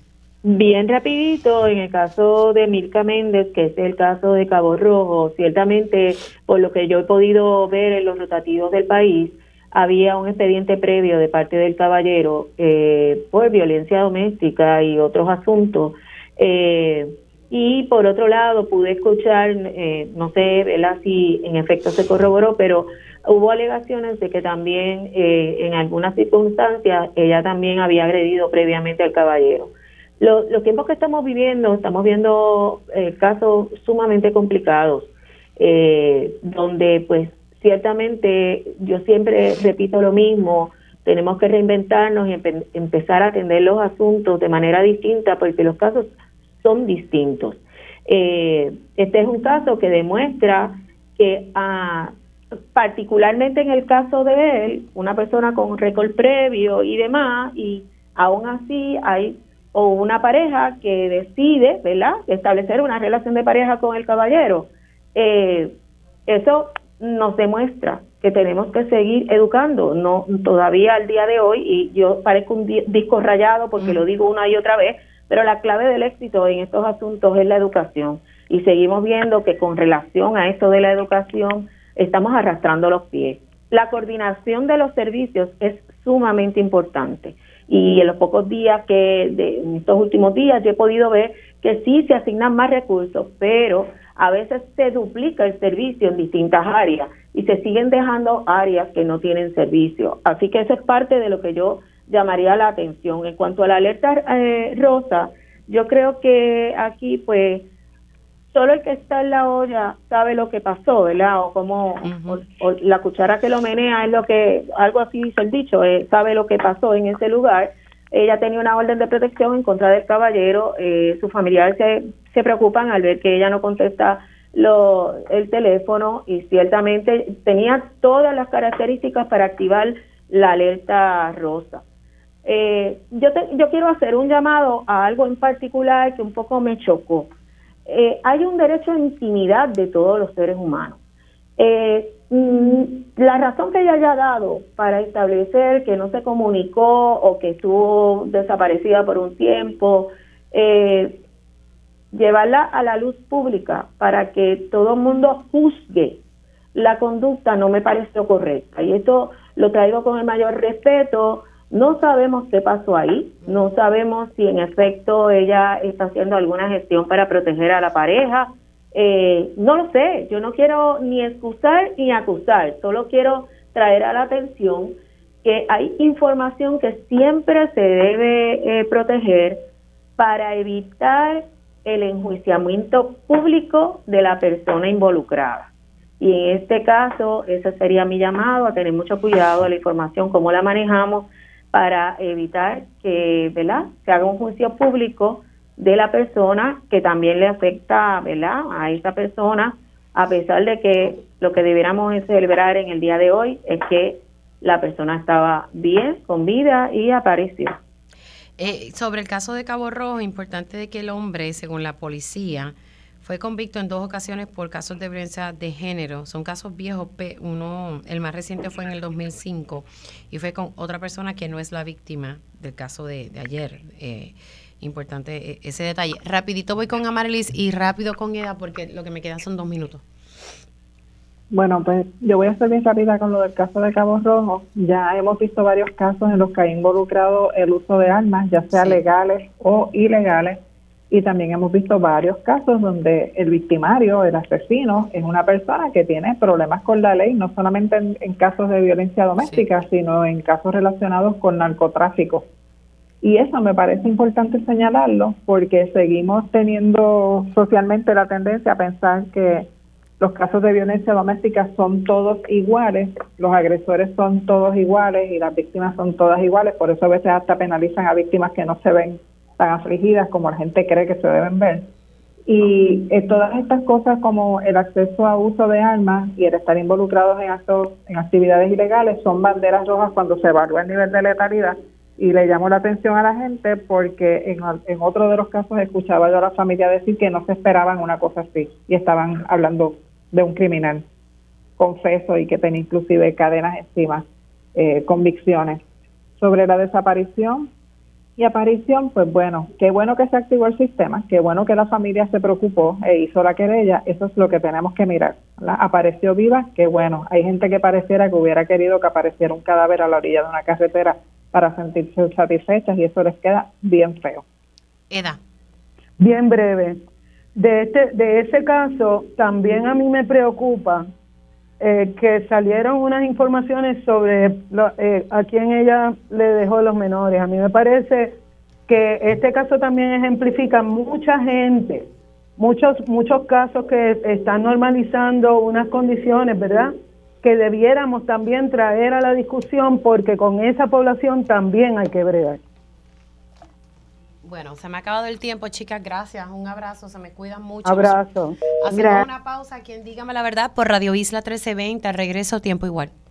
Bien rapidito, en el caso de Milka Méndez, que es el caso de Cabo Rojo, ciertamente, por lo que yo he podido ver en los rotativos del país, había un expediente previo de parte del caballero eh, por violencia doméstica y otros asuntos. Eh, y por otro lado, pude escuchar, eh, no sé ¿verdad? si en efecto se corroboró, pero hubo alegaciones de que también eh, en algunas circunstancias ella también había agredido previamente al caballero. Lo- los tiempos que estamos viviendo, estamos viendo eh, casos sumamente complicados, eh, donde pues ciertamente yo siempre repito lo mismo, tenemos que reinventarnos y empe- empezar a atender los asuntos de manera distinta porque los casos son distintos. Eh, este es un caso que demuestra que ah, particularmente en el caso de él, una persona con récord previo y demás, y aún así hay o una pareja que decide, ¿verdad?, establecer una relación de pareja con el caballero. Eh, eso nos demuestra que tenemos que seguir educando, no todavía al día de hoy, y yo parezco un di- disco rayado porque lo digo una y otra vez, pero la clave del éxito en estos asuntos es la educación. Y seguimos viendo que con relación a esto de la educación, estamos arrastrando los pies. La coordinación de los servicios es sumamente importante. Y en los pocos días que, de, en estos últimos días, yo he podido ver que sí se asignan más recursos, pero a veces se duplica el servicio en distintas áreas y se siguen dejando áreas que no tienen servicio. Así que eso es parte de lo que yo llamaría la atención. En cuanto a la alerta eh, rosa, yo creo que aquí, pues, solo el que está en la olla sabe lo que pasó, ¿verdad? O como o- o la cuchara que lo menea es lo que, algo así dice el dicho, eh, sabe lo que pasó en ese lugar. Ella tenía una orden de protección en contra del caballero, eh, sus familiares se, se preocupan al ver que ella no contesta lo, el teléfono y ciertamente tenía todas las características para activar la alerta rosa. Eh, yo, te- yo quiero hacer un llamado a algo en particular que un poco me chocó. Eh, hay un derecho a intimidad de todos los seres humanos. Eh, mm, la razón que ella haya dado para establecer que no se comunicó o que estuvo desaparecida por un tiempo, eh, llevarla a la luz pública para que todo el mundo juzgue la conducta no me pareció correcta. Y esto lo traigo con el mayor respeto. No sabemos qué pasó ahí, no sabemos si en efecto ella está haciendo alguna gestión para proteger a la pareja. Eh, no lo sé, yo no quiero ni excusar ni acusar, solo quiero traer a la atención que hay información que siempre se debe eh, proteger para evitar el enjuiciamiento público de la persona involucrada. Y en este caso, ese sería mi llamado, a tener mucho cuidado de la información, cómo la manejamos para evitar que, ¿verdad?, se haga un juicio público de la persona que también le afecta, ¿verdad?, a esa persona, a pesar de que lo que debiéramos celebrar en el día de hoy es que la persona estaba bien, con vida y apareció. Eh, sobre el caso de Cabo Rojo, importante de que el hombre, según la policía, fue convicto en dos ocasiones por casos de violencia de género. Son casos viejos, uno, el más reciente fue en el 2005 y fue con otra persona que no es la víctima del caso de, de ayer. Eh, importante eh, ese detalle. Rapidito voy con Amarilis y rápido con Eda porque lo que me quedan son dos minutos. Bueno, pues yo voy a ser bien rápida con lo del caso de Cabo Rojo. Ya hemos visto varios casos en los que ha involucrado el uso de armas, ya sea legales o ilegales, y también hemos visto varios casos donde el victimario, el asesino, es una persona que tiene problemas con la ley, no solamente en, en casos de violencia doméstica, sino en casos relacionados con narcotráfico. Y eso me parece importante señalarlo porque seguimos teniendo socialmente la tendencia a pensar que los casos de violencia doméstica son todos iguales, los agresores son todos iguales y las víctimas son todas iguales, por eso a veces hasta penalizan a víctimas que no se ven tan afligidas como la gente cree que se deben ver. Y eh, todas estas cosas como el acceso a uso de armas y el estar involucrados en actos, en actividades ilegales son banderas rojas cuando se evalúa el nivel de letalidad Y le llamo la atención a la gente porque en, otro de los casos escuchaba yo a la familia decir que no se esperaban una cosa así y estaban hablando de un criminal confeso y que tenía inclusive cadenas encima, eh, convicciones. Sobre la desaparición y aparición, pues bueno, qué bueno que se activó el sistema, qué bueno que la familia se preocupó e hizo la querella, eso es lo que tenemos que mirar. Apareció viva, qué bueno. Hay gente que pareciera que hubiera querido que apareciera un cadáver a la orilla de una carretera para sentirse satisfechas y eso les queda bien feo. Eda. Bien breve. De, este, de ese caso, también a mí me preocupa eh, que salieron unas informaciones sobre eh, a quién ella le dejó los menores. A mí me parece que este caso también ejemplifica mucha gente, muchos muchos casos que están normalizando unas condiciones, ¿verdad? Que debiéramos también traer a la discusión porque con esa población también hay que bregar. Bueno, se me ha acabado el tiempo, chicas. Gracias. Un abrazo. Se me cuidan mucho. Abrazo. Hacemos una pausa. Quien dígame la verdad por Radio Isla 1320. Regreso tiempo igual.